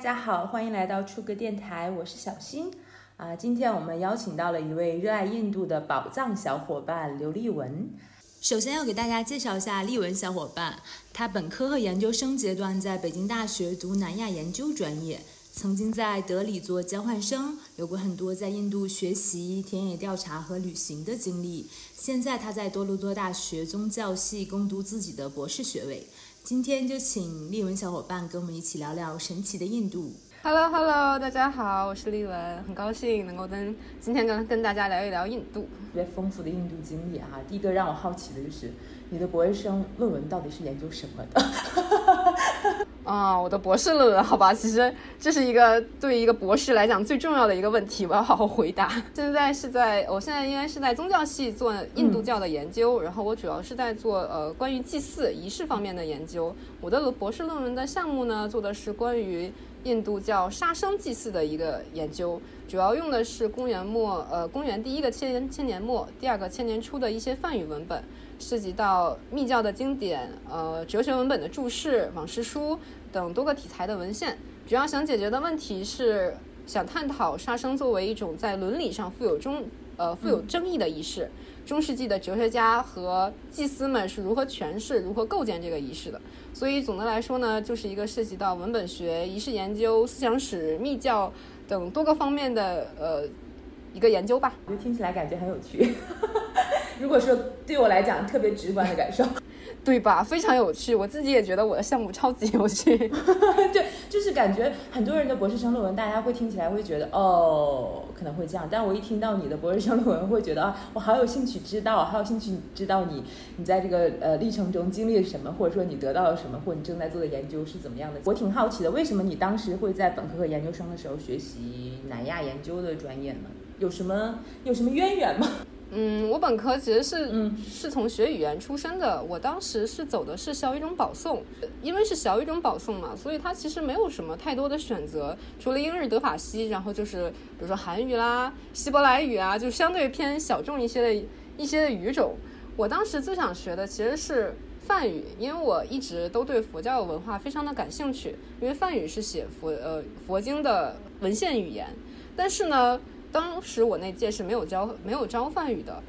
大家好，欢迎来到初歌电台，我是小新啊。今天我们邀请到了一位热爱印度的宝藏小伙伴刘丽文。首先要给大家介绍一下丽文小伙伴，他本科和研究生阶段在北京大学读南亚研究专业，曾经在德里做交换生，有过很多在印度学习、田野调查和旅行的经历。现在他在多伦多大学宗教系攻读自己的博士学位。今天就请丽文小伙伴跟我们一起聊聊神奇的印度。Hello Hello，大家好，我是丽文，很高兴能够跟今天跟跟大家聊一聊印度，特别丰富的印度经历哈。第一个让我好奇的就是你的博士生论文到底是研究什么的？啊，我的博士论文，好吧，其实这是一个对于一个博士来讲最重要的一个问题，我要好好回答。现在是在，我现在应该是在宗教系做印度教的研究，然后我主要是在做呃关于祭祀仪式方面的研究。我的博士论文的项目呢，做的是关于印度教杀生祭祀的一个研究，主要用的是公元末呃公元第一个千千年末，第二个千年初的一些梵语文本。涉及到密教的经典、呃哲学文本的注释、往事书等多个题材的文献，主要想解决的问题是想探讨杀生作为一种在伦理上富有中呃富有争议的仪式，中世纪的哲学家和祭司们是如何诠释、如何构建这个仪式的。所以总的来说呢，就是一个涉及到文本学、仪式研究、思想史、密教等多个方面的呃一个研究吧。我觉得听起来感觉很有趣。如果说对我来讲特别直观的感受，对吧？非常有趣，我自己也觉得我的项目超级有趣。对，就是感觉很多人的博士生论文，大家会听起来会觉得哦，可能会这样。但我一听到你的博士生论文，会觉得啊，我好有兴趣知道，好有兴趣知道你你在这个呃历程中经历了什么，或者说你得到了什么，或你正在做的研究是怎么样的。我挺好奇的，为什么你当时会在本科和研究生的时候学习南亚研究的专业呢？有什么有什么渊源吗？嗯，我本科其实是嗯是从学语言出身的。我当时是走的是小语种保送，因为是小语种保送嘛，所以它其实没有什么太多的选择，除了英日德法西，然后就是比如说韩语啦、希伯来语啊，就相对偏小众一些的一些的语种。我当时最想学的其实是梵语，因为我一直都对佛教文化非常的感兴趣，因为梵语是写佛呃佛经的文献语言，但是呢。当时我那届是没有招没有招范语的，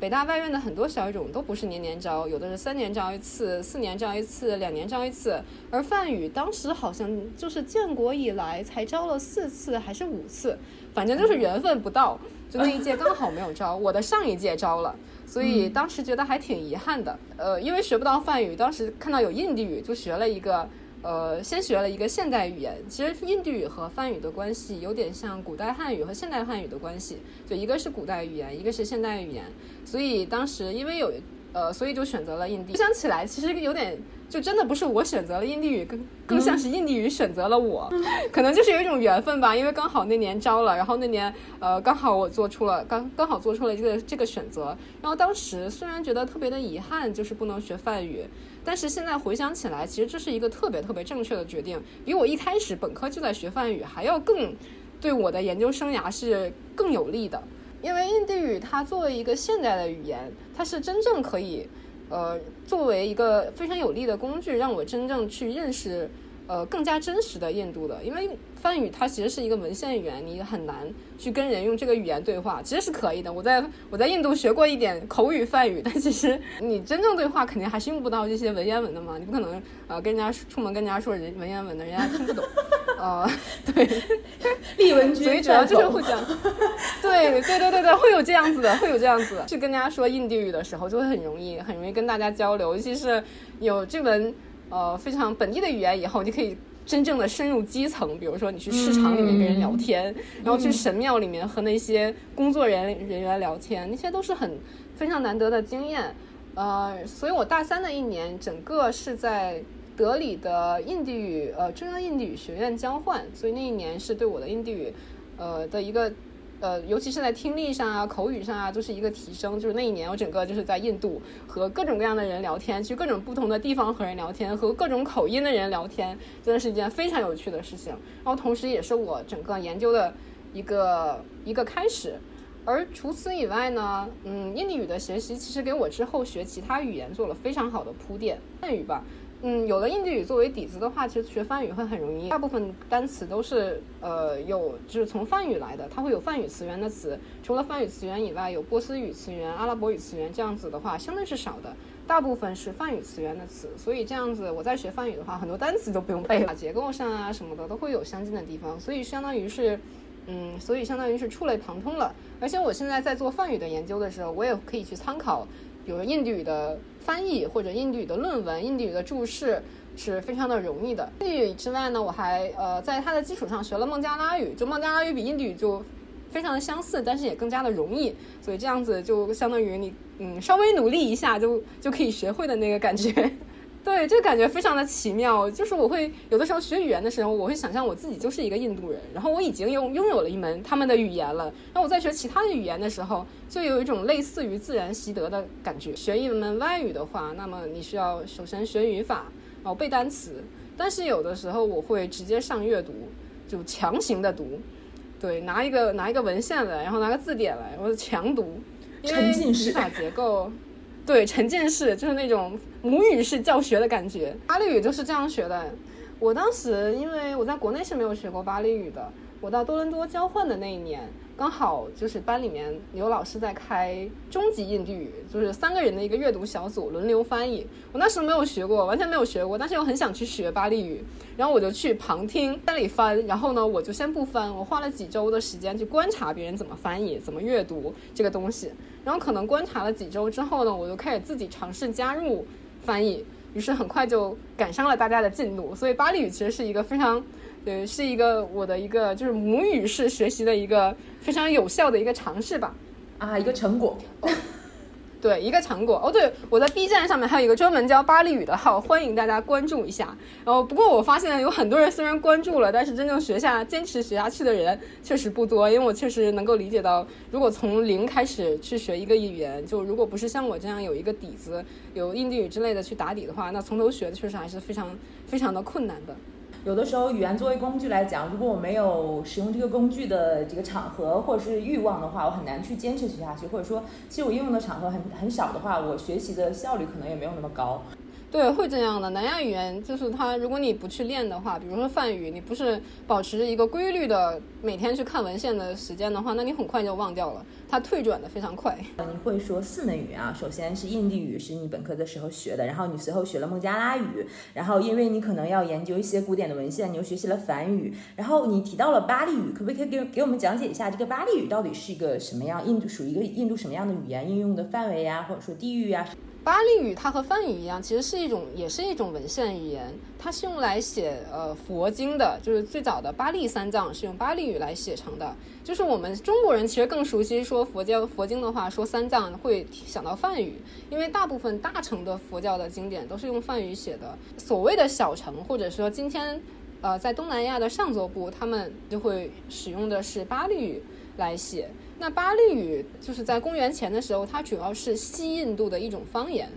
北大外院的很多小语种都不是年年招，有的是三年招一次，四年招一次，两年招一次。而梵语当时好像就是建国以来才招了四次还是五次，反正就是缘分不到，就那一届刚好没有招。我的上一届招了，所以当时觉得还挺遗憾的。呃，因为学不到梵语，当时看到有印地语就学了一个。呃，先学了一个现代语言。其实印地语和梵语的关系有点像古代汉语和现代汉语的关系，就一个是古代语言，一个是现代语言。所以当时因为有呃，所以就选择了印地。回想起来，其实有点就真的不是我选择了印地语，更更像是印地语选择了我。可能就是有一种缘分吧，因为刚好那年招了，然后那年呃刚好我做出了刚刚好做出了这个这个选择。然后当时虽然觉得特别的遗憾，就是不能学梵语。但是现在回想起来，其实这是一个特别特别正确的决定，比我一开始本科就在学梵语还要更对我的研究生涯是更有利的。因为印地语它作为一个现代的语言，它是真正可以，呃，作为一个非常有利的工具，让我真正去认识，呃，更加真实的印度的。因为梵语它其实是一个文献语言，你很难。去跟人用这个语言对话，其实是可以的。我在我在印度学过一点口语梵语，但其实你真正对话肯定还是用不到这些文言文的嘛。你不可能呃跟人家出门跟人家说人文言文的，人家听不懂。呃，对，例文所以主要就是会讲，对对对对对，会有这样子的，会有这样子。去跟人家说印地语的时候，就会很容易很容易跟大家交流，尤其是有这门呃非常本地的语言以后，你可以。真正的深入基层，比如说你去市场里面跟人聊天，然后去神庙里面和那些工作人人员聊天，那些都是很非常难得的经验。呃，所以我大三的一年，整个是在德里的印地语呃中央印地语学院交换，所以那一年是对我的印地语呃的一个。呃，尤其是在听力上啊、口语上啊，都是一个提升。就是那一年，我整个就是在印度和各种各样的人聊天，去各种不同的地方和人聊天，和各种口音的人聊天，真的是一件非常有趣的事情。然后，同时也是我整个研究的一个一个开始。而除此以外呢，嗯，印地语的学习其实给我之后学其他语言做了非常好的铺垫。汉语吧，嗯，有了印地语作为底子的话，其实学梵语会很容易。大部分单词都是呃有就是从梵语来的，它会有梵语词源的词。除了梵语词源以外，有波斯语词源、阿拉伯语词源这样子的话，相对是少的。大部分是梵语词源的词，所以这样子我在学梵语的话，很多单词都不用背了，结构上啊什么的都会有相近的地方，所以相当于是，嗯，所以相当于是触类旁通了。而且我现在在做梵语的研究的时候，我也可以去参考。比如印地语的翻译或者印地语的论文、印地语的注释是非常的容易的。印地语之外呢，我还呃在它的基础上学了孟加拉语，就孟加拉语比印地语就非常的相似，但是也更加的容易。所以这样子就相当于你嗯稍微努力一下就就可以学会的那个感觉。对，这个感觉非常的奇妙。就是我会有的时候学语言的时候，我会想象我自己就是一个印度人，然后我已经拥拥有了一门他们的语言了。那我在学其他的语言的时候，就有一种类似于自然习得的感觉。学一门外语的话，那么你需要首先学语法，然后背单词。但是有的时候我会直接上阅读，就强行的读。对，拿一个拿一个文献来，然后拿个字典来，我强读，因为语法结构。对，沉浸式就是那种母语式教学的感觉。巴利语就是这样学的。我当时因为我在国内是没有学过巴利语的，我到多伦多交换的那一年。刚好就是班里面有老师在开中级印地语，就是三个人的一个阅读小组轮流翻译。我那时候没有学过，完全没有学过，但是又很想去学巴利语，然后我就去旁听那里翻。然后呢，我就先不翻，我花了几周的时间去观察别人怎么翻译、怎么阅读这个东西。然后可能观察了几周之后呢，我就开始自己尝试加入翻译，于是很快就赶上了大家的进度。所以巴利语其实是一个非常。呃，是一个我的一个就是母语式学习的一个非常有效的一个尝试吧，啊，一个成果，对，一个成果。哦，对，我在 B 站上面还有一个专门教巴利语的号，欢迎大家关注一下。然后，不过我发现有很多人虽然关注了，但是真正学下、坚持学下去的人确实不多。因为我确实能够理解到，如果从零开始去学一个语言，就如果不是像我这样有一个底子，有印地语之类的去打底的话，那从头学确实还是非常非常的困难的。有的时候，语言作为工具来讲，如果我没有使用这个工具的这个场合或者是欲望的话，我很难去坚持学下去。或者说，其实我应用的场合很很少的话，我学习的效率可能也没有那么高。对，会这样的。南亚语言就是它，如果你不去练的话，比如说梵语，你不是保持着一个规律的每天去看文献的时间的话，那你很快就忘掉了。它退转的非常快。你会说四门语言啊？首先是印地语，是你本科的时候学的，然后你随后学了孟加拉语，然后因为你可能要研究一些古典的文献，你又学习了梵语，然后你提到了巴利语，可不可以给给我们讲解一下这个巴利语到底是一个什么样？印度属于一个印度什么样的语言？应用的范围呀，或者说地域呀？巴利语它和梵语一样，其实是一种，也是一种文献语言。它是用来写呃佛经的，就是最早的巴利三藏是用巴利语来写成的。就是我们中国人其实更熟悉说佛教佛经的话，说三藏会想到梵语，因为大部分大乘的佛教的经典都是用梵语写的。所谓的小乘，或者说今天呃在东南亚的上座部，他们就会使用的是巴利语来写。那巴利语就是在公元前的时候，它主要是西印度的一种方言，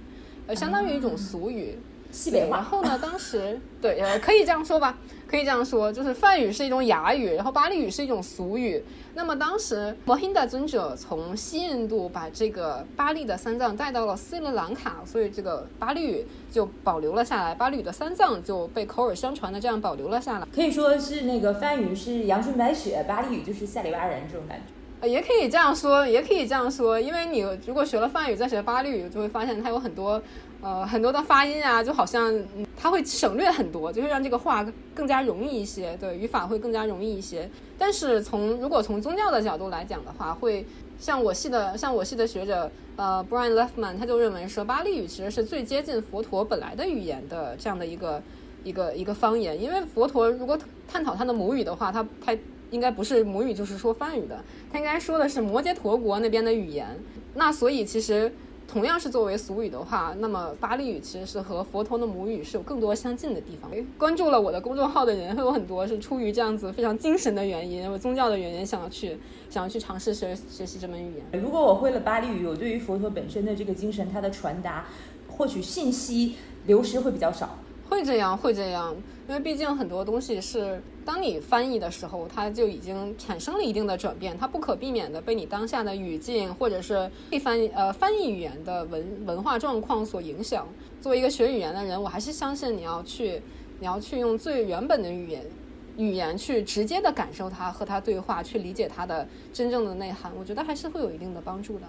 呃，相当于一种俗语，西北话。然后呢，当时对，呃，可以这样说吧，可以这样说，就是梵语是一种雅语，然后巴利语是一种俗语。那么当时摩亨达尊者从西印度把这个巴利的三藏带到了斯里兰卡，所以这个巴利语就保留了下来，巴利语的三藏就被口耳相传的这样保留了下来。可以说是那个梵语是阳春白雪，巴利语就是下里巴人这种感觉。也可以这样说，也可以这样说，因为你如果学了梵语再学巴利语，就会发现它有很多，呃，很多的发音啊，就好像它会省略很多，就会让这个话更加容易一些，对，语法会更加容易一些。但是从如果从宗教的角度来讲的话，会像我系的像我系的学者，呃，Brian Leftman 他就认为说巴利语其实是最接近佛陀本来的语言的这样的一个一个一个方言，因为佛陀如果探讨他的母语的话，他他。应该不是母语，就是说梵语的。他应该说的是摩羯陀国那边的语言。那所以其实同样是作为俗语的话，那么巴利语其实是和佛陀的母语是有更多相近的地方。关注了我的公众号的人会有很多是出于这样子非常精神的原因，或宗教的原因，想要去想要去尝试学学习这门语言。如果我会了巴利语，我对于佛陀本身的这个精神，它的传达、获取信息流失会比较少。会这样，会这样，因为毕竟很多东西是当你翻译的时候，它就已经产生了一定的转变，它不可避免的被你当下的语境或者是被翻译呃翻译语言的文文化状况所影响。作为一个学语言的人，我还是相信你要去，你要去用最原本的语言语言去直接的感受它，和它对话，去理解它的真正的内涵。我觉得还是会有一定的帮助的。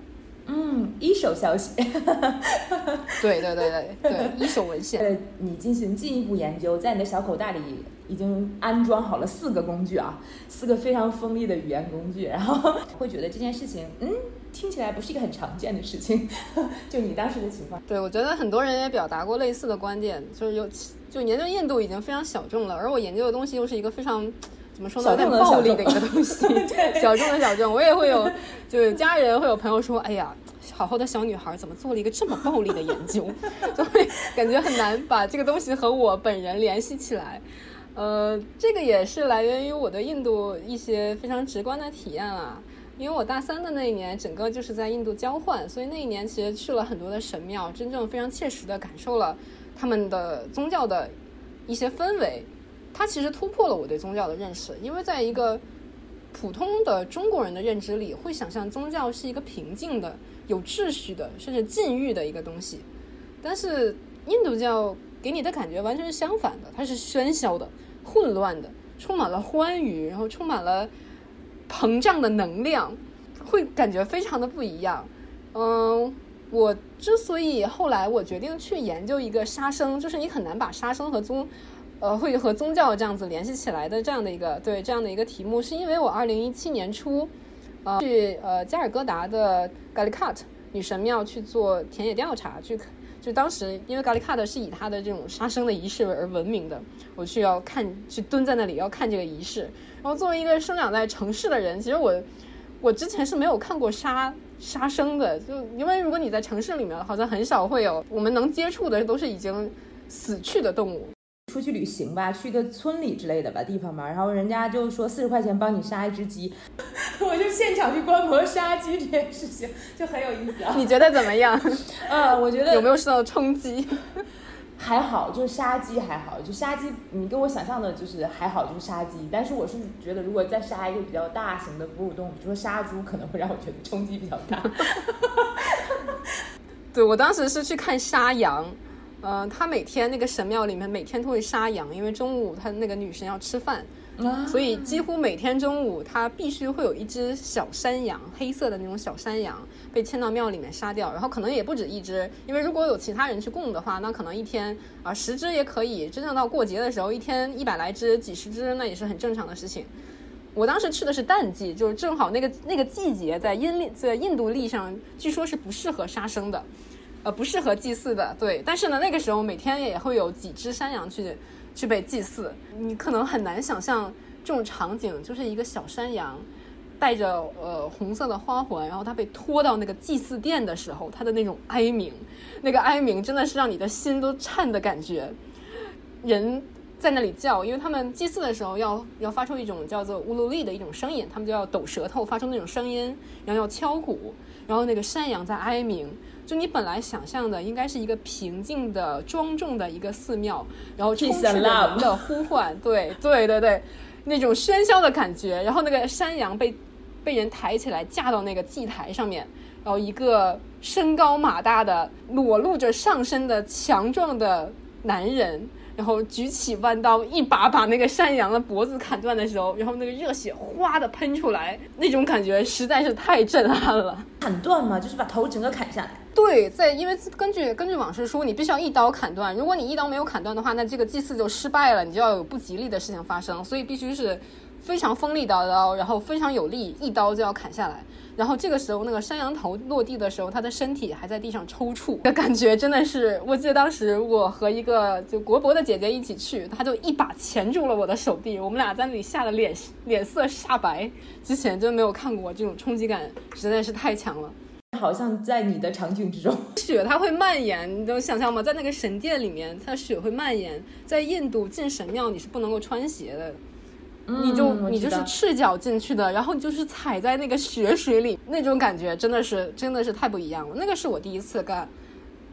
嗯，一手消息。对对对对对，一手文献。呃，你进行进一步研究，在你的小口袋里已经安装好了四个工具啊，四个非常锋利的语言工具，然后 会觉得这件事情，嗯，听起来不是一个很常见的事情。就你当时的情况。对，我觉得很多人也表达过类似的观点，就是有就研究印度已经非常小众了，而我研究的东西又是一个非常。怎么说呢？有点暴力的一个东西，小众的小众，我也会有，就是家人会有朋友说：“哎呀，好好的小女孩怎么做了一个这么暴力的研究？” 就会感觉很难把这个东西和我本人联系起来。呃，这个也是来源于我对印度一些非常直观的体验啦。因为我大三的那一年，整个就是在印度交换，所以那一年其实去了很多的神庙，真正非常切实的感受了他们的宗教的一些氛围。它其实突破了我对宗教的认识，因为在一个普通的中国人的认知里，会想象宗教是一个平静的、有秩序的，甚至禁欲的一个东西。但是印度教给你的感觉完全是相反的，它是喧嚣的、混乱的，充满了欢愉，然后充满了膨胀的能量，会感觉非常的不一样。嗯，我之所以后来我决定去研究一个杀生，就是你很难把杀生和宗呃，会和宗教这样子联系起来的这样的一个对这样的一个题目，是因为我二零一七年初，呃，去呃加尔各答的咖喱卡特女神庙去做田野调查，去就当时因为咖喱卡特是以他的这种杀生的仪式而闻名的，我去要看去蹲在那里要看这个仪式。然后作为一个生长在城市的人，其实我我之前是没有看过杀杀生的，就因为如果你在城市里面，好像很少会有我们能接触的都是已经死去的动物。出去旅行吧，去个村里之类的吧地方吧，然后人家就说四十块钱帮你杀一只鸡，我就现场去观摩杀鸡这件事情，就很有意思啊。你觉得怎么样？呃，我觉得有没有受到冲击？还好，就是杀鸡还好，就杀鸡，你跟我想象的就是还好，就是杀鸡。但是我是觉得，如果再杀一个比较大型的哺乳动物，比如说杀猪，可能会让我觉得冲击比较大。对我当时是去看杀羊。呃，他每天那个神庙里面每天都会杀羊，因为中午他那个女神要吃饭，所以几乎每天中午他必须会有一只小山羊，黑色的那种小山羊被牵到庙里面杀掉，然后可能也不止一只，因为如果有其他人去供的话，那可能一天啊十只也可以，真正到过节的时候，一天一百来只、几十只，那也是很正常的事情。我当时去的是淡季，就是正好那个那个季节在阴历在印度历上，据说是不适合杀生的。呃，不适合祭祀的，对。但是呢，那个时候每天也会有几只山羊去去被祭祀。你可能很难想象这种场景，就是一个小山羊带着呃红色的花环，然后它被拖到那个祭祀殿的时候，它的那种哀鸣，那个哀鸣真的是让你的心都颤的感觉。人在那里叫，因为他们祭祀的时候要要发出一种叫做乌鲁利的一种声音，他们就要抖舌头发出那种声音，然后要敲鼓，然后那个山羊在哀鸣。就你本来想象的应该是一个平静的、庄重的一个寺庙，然后充斥着人的呼唤，对对对对，那种喧嚣的感觉。然后那个山羊被被人抬起来架到那个祭台上面，然后一个身高马大的、裸露着上身的强壮的男人。然后举起弯刀，一把把那个山羊的脖子砍断的时候，然后那个热血哗的喷出来，那种感觉实在是太震撼了。砍断嘛，就是把头整个砍下来。对，在因为根据根据往事书，你必须要一刀砍断。如果你一刀没有砍断的话，那这个祭祀就失败了，你就要有不吉利的事情发生。所以必须是非常锋利的刀，然后非常有力，一刀就要砍下来。然后这个时候，那个山羊头落地的时候，他的身体还在地上抽搐，的感觉真的是。我记得当时我和一个就国博的姐姐一起去，她就一把钳住了我的手臂，我们俩在那里吓得脸脸色煞白。之前真没有看过这种冲击感，实在是太强了。好像在你的场景之中，雪它会蔓延，你能想象吗？在那个神殿里面，它雪会蔓延。在印度进神庙，你是不能够穿鞋的。你就你就是赤脚进去的，然后你就是踩在那个雪水里，那种感觉真的是真的是太不一样了。那个是我第一次干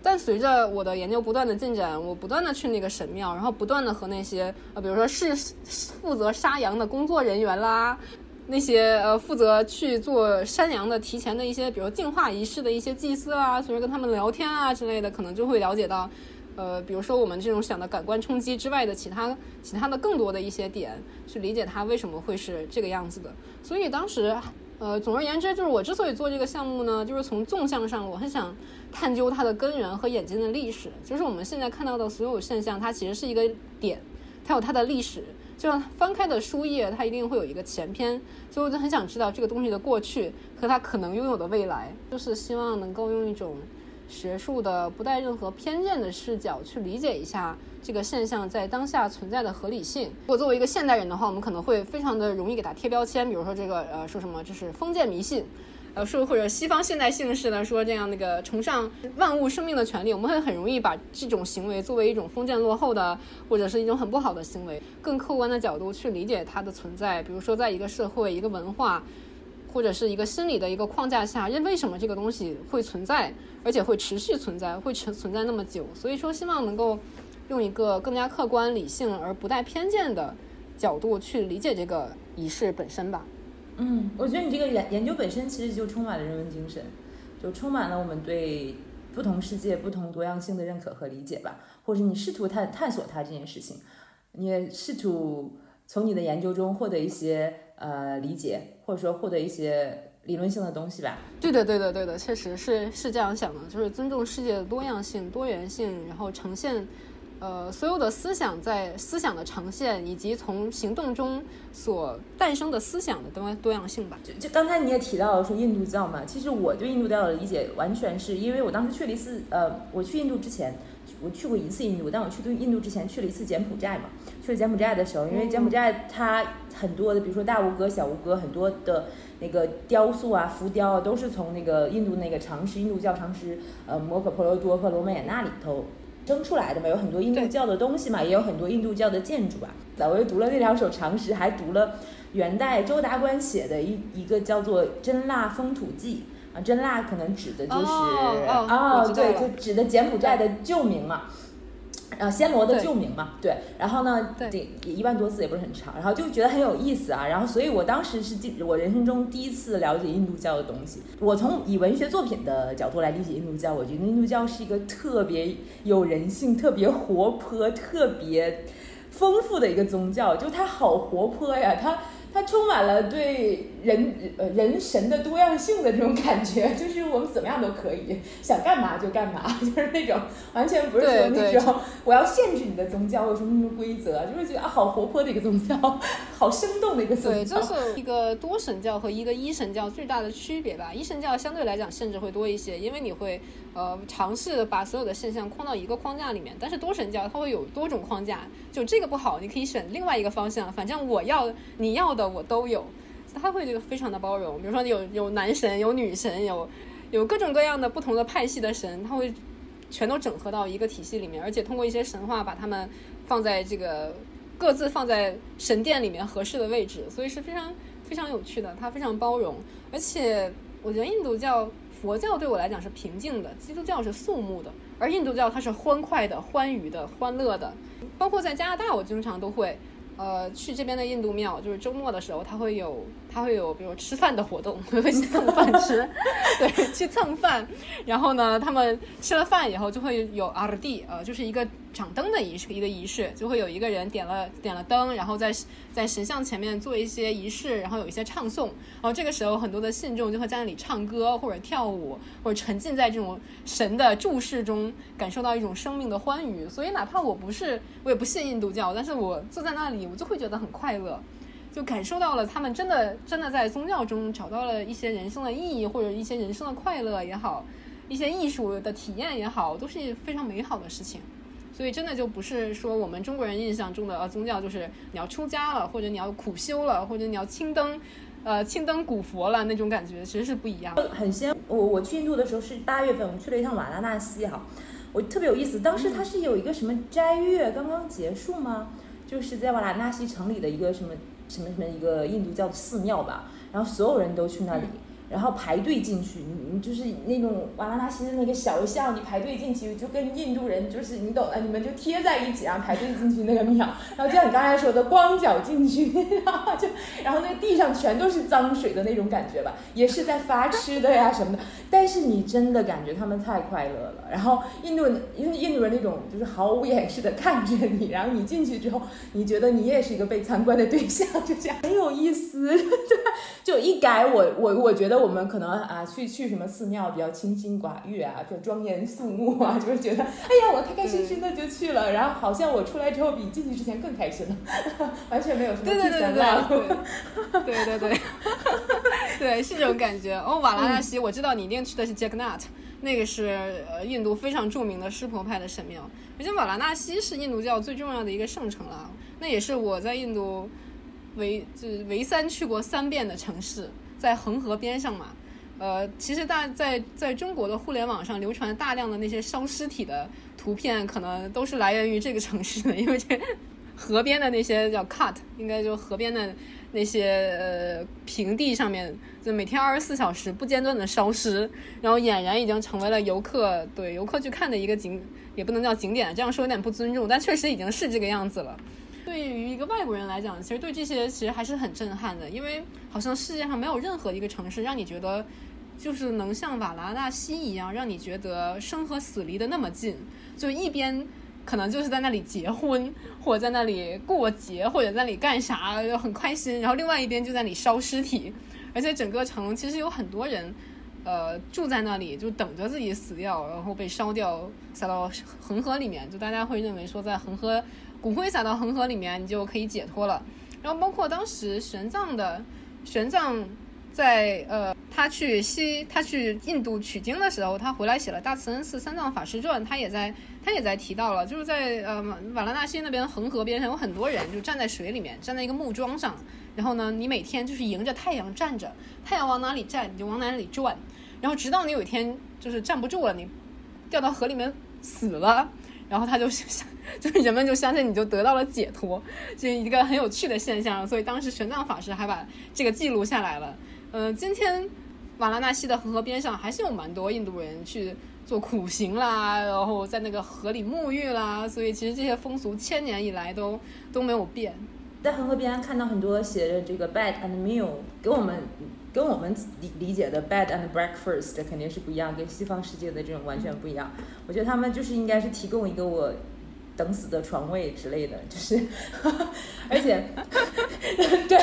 但随着我的研究不断的进展，我不断的去那个神庙，然后不断的和那些呃，比如说是负责杀羊的工作人员啦，那些呃负责去做山羊的提前的一些，比如净化仪式的一些祭司啊，随着跟他们聊天啊之类的，可能就会了解到，呃，比如说我们这种想的感官冲击之外的其他其他的更多的一些点，去理解它为什么会是这个样子的。所以当时。呃，总而言之，就是我之所以做这个项目呢，就是从纵向上，我很想探究它的根源和眼睛的历史。就是我们现在看到的所有现象，它其实是一个点，它有它的历史。就翻开的书页，它一定会有一个前篇。所以我就很想知道这个东西的过去和它可能拥有的未来。就是希望能够用一种学术的、不带任何偏见的视角去理解一下。这个现象在当下存在的合理性。如果作为一个现代人的话，我们可能会非常的容易给它贴标签，比如说这个呃说什么这是封建迷信，呃说或者西方现代性式的说这样那个崇尚万物生命的权利，我们会很容易把这种行为作为一种封建落后的或者是一种很不好的行为。更客观的角度去理解它的存在，比如说在一个社会、一个文化或者是一个心理的一个框架下，认为什么这个东西会存在，而且会持续存在，会存存在那么久。所以说，希望能够。用一个更加客观、理性而不带偏见的角度去理解这个仪式本身吧。嗯，我觉得你这个研研究本身其实就充满了人文精神，就充满了我们对不同世界、不同多样性的认可和理解吧。或者你试图探探索它这件事情，你也试图从你的研究中获得一些呃理解，或者说获得一些理论性的东西吧。对的，对的，对的，确实是是这样想的，就是尊重世界的多样性、多元性，然后呈现。呃，所有的思想在思想的呈现，以及从行动中所诞生的思想的多多样性吧。就就刚才你也提到了说印度教嘛，其实我对印度教的理解完全是因为我当时去了一次，呃，我去印度之前，我去过一次印度，但我去印度之前去了一次柬埔寨嘛。去了柬埔寨的时候，因为柬埔寨它很多的，比如说大吴哥、小吴哥，很多的那个雕塑啊、浮雕啊，都是从那个印度那个长师印度教长师，呃，摩诃婆罗多和罗摩衍那里头。生出来的嘛，有很多印度教的东西嘛，也有很多印度教的建筑啊。我又读了那两首常识，还读了元代周达观写的一一个叫做《真腊风土记》啊，真腊可能指的就是哦，对，就指的柬埔寨的旧名嘛。呃，暹罗的旧名嘛，对，然后呢，对，一万多字也不是很长，然后就觉得很有意思啊，然后所以我当时是第我人生中第一次了解印度教的东西。我从以文学作品的角度来理解印度教，我觉得印度教是一个特别有人性、特别活泼、特别丰富的一个宗教，就它好活泼呀，它。它充满了对人呃人神的多样性的这种感觉，就是我们怎么样都可以，想干嘛就干嘛，就是那种完全不是说那种我要限制你的宗教有什么什么规则，就是觉得啊好活泼的一个宗教，好生动的一个宗教。对，就是一个多神教和一个一神教最大的区别吧。一神教相对来讲限制会多一些，因为你会呃尝试把所有的现象框到一个框架里面，但是多神教它会有多种框架，就这个不好，你可以选另外一个方向，反正我要你要的。我都有，他会这个非常的包容。比如说有有男神，有女神，有有各种各样的不同的派系的神，他会全都整合到一个体系里面，而且通过一些神话把他们放在这个各自放在神殿里面合适的位置，所以是非常非常有趣的。它非常包容，而且我觉得印度教、佛教对我来讲是平静的，基督教是肃穆的，而印度教它是欢快的、欢愉的、欢乐的。包括在加拿大，我经常都会。呃，去这边的印度庙，就是周末的时候，它会有，他会有，比如吃饭的活动，会去蹭饭吃，对，去蹭饭。然后呢，他们吃了饭以后，就会有阿尔蒂，呃，就是一个。掌灯的仪式，一个仪式就会有一个人点了点了灯，然后在在神像前面做一些仪式，然后有一些唱诵，然后这个时候很多的信众就会在那里唱歌或者跳舞，或者沉浸在这种神的注视中，感受到一种生命的欢愉。所以哪怕我不是我也不信印度教，但是我坐在那里，我就会觉得很快乐，就感受到了他们真的真的在宗教中找到了一些人生的意义，或者一些人生的快乐也好，一些艺术的体验也好，都是非常美好的事情。所以真的就不是说我们中国人印象中的呃宗教就是你要出家了，或者你要苦修了，或者你要青灯，呃青灯古佛了那种感觉，其实是不一样。很先，我我去印度的时候是八月份，我们去了一趟瓦拉纳西哈，我特别有意思。当时它是有一个什么斋月刚刚结束吗？就是在瓦拉纳西城里的一个什么什么什么一个印度教的寺庙吧，然后所有人都去那里。然后排队进去，你就是那种瓦拉纳西的那个小巷，你排队进去就跟印度人就是你懂的，你们就贴在一起，啊排队进去那个庙，然后就像你刚才说的，光脚进去，然后就然后那个地上全都是脏水的那种感觉吧，也是在发吃的呀什么的，但是你真的感觉他们太快乐了。然后印度人，印度人那种就是毫无掩饰的看着你，然后你进去之后，你觉得你也是一个被参观的对象，就这样很有意思。就一改我我我觉得。我们可能啊，去去什么寺庙比较清心寡欲啊，就庄严肃穆啊，就是觉得，哎呀，我开开心心的就去了，然后好像我出来之后比进去之前更开心了，完全没有什么对对对对对对对，对是这种感觉。哦，瓦拉纳西，我知道你一定去的是 Jagannath，那个是呃印度非常著名的湿婆派的神庙，而且瓦拉纳西是印度教最重要的一个圣城了，那也是我在印度唯就是唯三去过三遍的城市。在恒河边上嘛，呃，其实大在在中国的互联网上流传大量的那些烧尸体的图片，可能都是来源于这个城市的，因为这河边的那些叫 cut，应该就河边的那些呃平地上面，就每天二十四小时不间断的烧尸，然后俨然已经成为了游客对游客去看的一个景，也不能叫景点，这样说有点不尊重，但确实已经是这个样子了。对于一个外国人来讲，其实对这些其实还是很震撼的，因为好像世界上没有任何一个城市让你觉得，就是能像瓦拉纳西一样，让你觉得生和死离得那么近。就一边可能就是在那里结婚，或者在那里过节，或者在那里干啥，就很开心；然后另外一边就在那里烧尸体，而且整个城其实有很多人，呃，住在那里就等着自己死掉，然后被烧掉，撒到恒河里面。就大家会认为说，在恒河。骨灰撒到恒河里面，你就可以解脱了。然后包括当时玄奘的玄奘在呃，他去西他去印度取经的时候，他回来写了《大慈恩寺三藏法师传》，他也在他也在提到了，就是在呃瓦拉纳西那边恒河边上有很多人就站在水里面，站在一个木桩上，然后呢，你每天就是迎着太阳站着，太阳往哪里站你就往哪里转，然后直到你有一天就是站不住了，你掉到河里面死了。然后他就相，就是人们就相信你就得到了解脱，这是一个很有趣的现象。所以当时玄奘法师还把这个记录下来了。呃，今天瓦拉纳西的恒河边上还是有蛮多印度人去做苦行啦，然后在那个河里沐浴啦。所以其实这些风俗千年以来都都没有变。在恒河边看到很多写着这个 bed and meal，给我们。跟我们理理解的 bed and breakfast 肯定是不一样，跟西方世界的这种完全不一样。我觉得他们就是应该是提供一个我等死的床位之类的，就是，而且，对，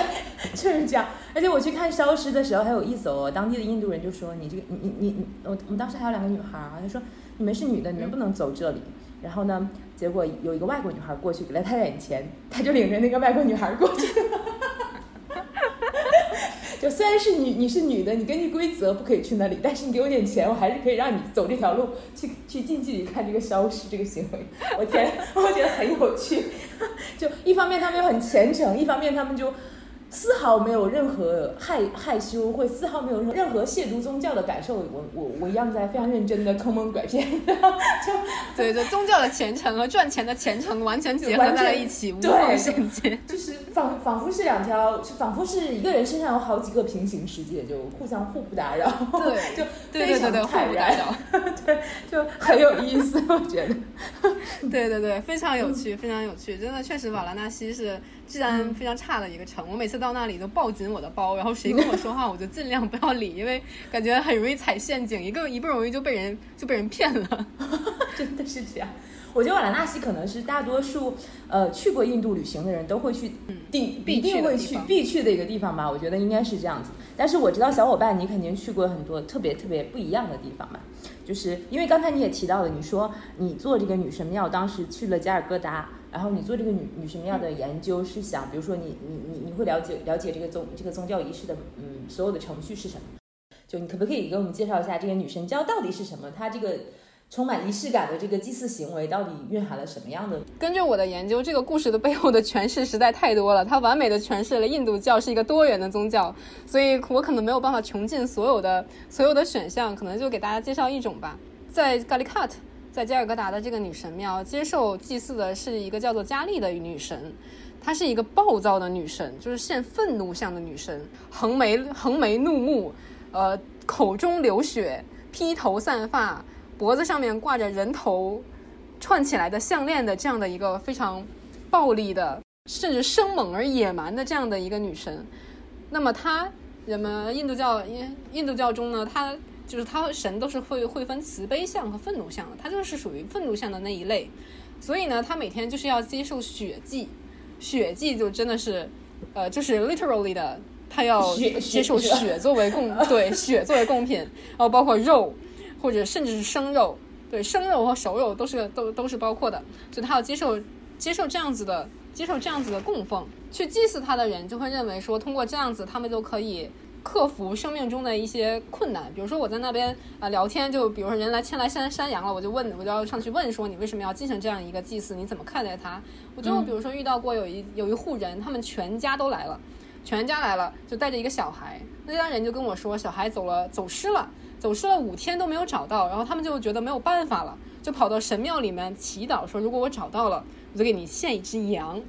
就是这样。而且我去看消失的时候很有意思哦，当地的印度人就说：“你这个，你你你，我我们当时还有两个女孩儿，他说你们是女的，你们不能走这里。”然后呢，结果有一个外国女孩过去，给了他眼钱，他就领着那个外国女孩过去了。就虽然是女，你是女的，你根据规则不可以去那里，但是你给我点钱，我还是可以让你走这条路去去近距离看这个消失这个行为。我天，我觉得很有趣。就一方面他们又很虔诚，一方面他们就。丝毫没有任何害害羞，或丝毫没有任何亵渎宗教的感受。我我我一样在非常认真的坑蒙拐骗，就对对，宗教的虔诚和赚钱的虔诚完全结合在了一起，无缝衔接，就是仿仿佛是两条，仿佛是一个人身上有好几个平行世界，就互相互不打扰，对，就非常坦然，对，就很有意思，我觉得，对对对，非常有趣，非常有趣，真的确实瓦拉纳西是。治安非常差的一个城，我每次到那里都抱紧我的包，然后谁跟我说话，我就尽量不要理，因为感觉很容易踩陷阱，一个一不容易就被人就被人骗了，真的是这样。我觉得瓦拉纳西可能是大多数呃去过印度旅行的人都会去定必定会去必去的一个地方吧，我觉得应该是这样子。但是我知道小伙伴你肯定去过很多特别特别不一样的地方吧，就是因为刚才你也提到了，你说你做这个女神庙，当时去了加尔各答。然后你做这个女女神庙的研究是想，比如说你你你你会了解了解这个宗这个宗教仪式的嗯所有的程序是什么？就你可不可以给我们介绍一下这个女神教到底是什么？它这个充满仪式感的这个祭祀行为到底蕴含了什么样的？根据我的研究，这个故事的背后的诠释实在太多了，它完美的诠释了印度教是一个多元的宗教，所以我可能没有办法穷尽所有的所有的选项，可能就给大家介绍一种吧，在咖喱卡特。在加尔各答的这个女神庙，接受祭祀的是一个叫做佳丽的女神，她是一个暴躁的女神，就是现愤怒相的女神，横眉横眉怒目，呃，口中流血，披头散发，脖子上面挂着人头串起来的项链的这样的一个非常暴力的，甚至生猛而野蛮的这样的一个女神。那么她，人们印度教印印度教中呢，她就是他神都是会会分慈悲相和愤怒相的，他就是属于愤怒相的那一类。所以呢，他每天就是要接受血祭，血祭就真的是，呃，就是 literally 的。他要接受血作为贡，对血作为贡品，然后包括肉，或者甚至是生肉，对生肉和熟肉都是都都是包括的，所以他要接受接受这样子的接受这样子的供奉，去祭祀他的人就会认为说，通过这样子，他们就可以克服生命中的一些困难。比如说我在那边啊聊天，就比如说人来牵来山山羊了，我就问，我就要上去问说，你为什么要进行这样一个祭祀？你怎么看待它？我就比如说遇到过有一有一户人，他们全家都来了。全家来了，就带着一个小孩。那家人就跟我说，小孩走了，走失了，走失了五天都没有找到。然后他们就觉得没有办法了，就跑到神庙里面祈祷，说如果我找到了，我就给你献一只羊。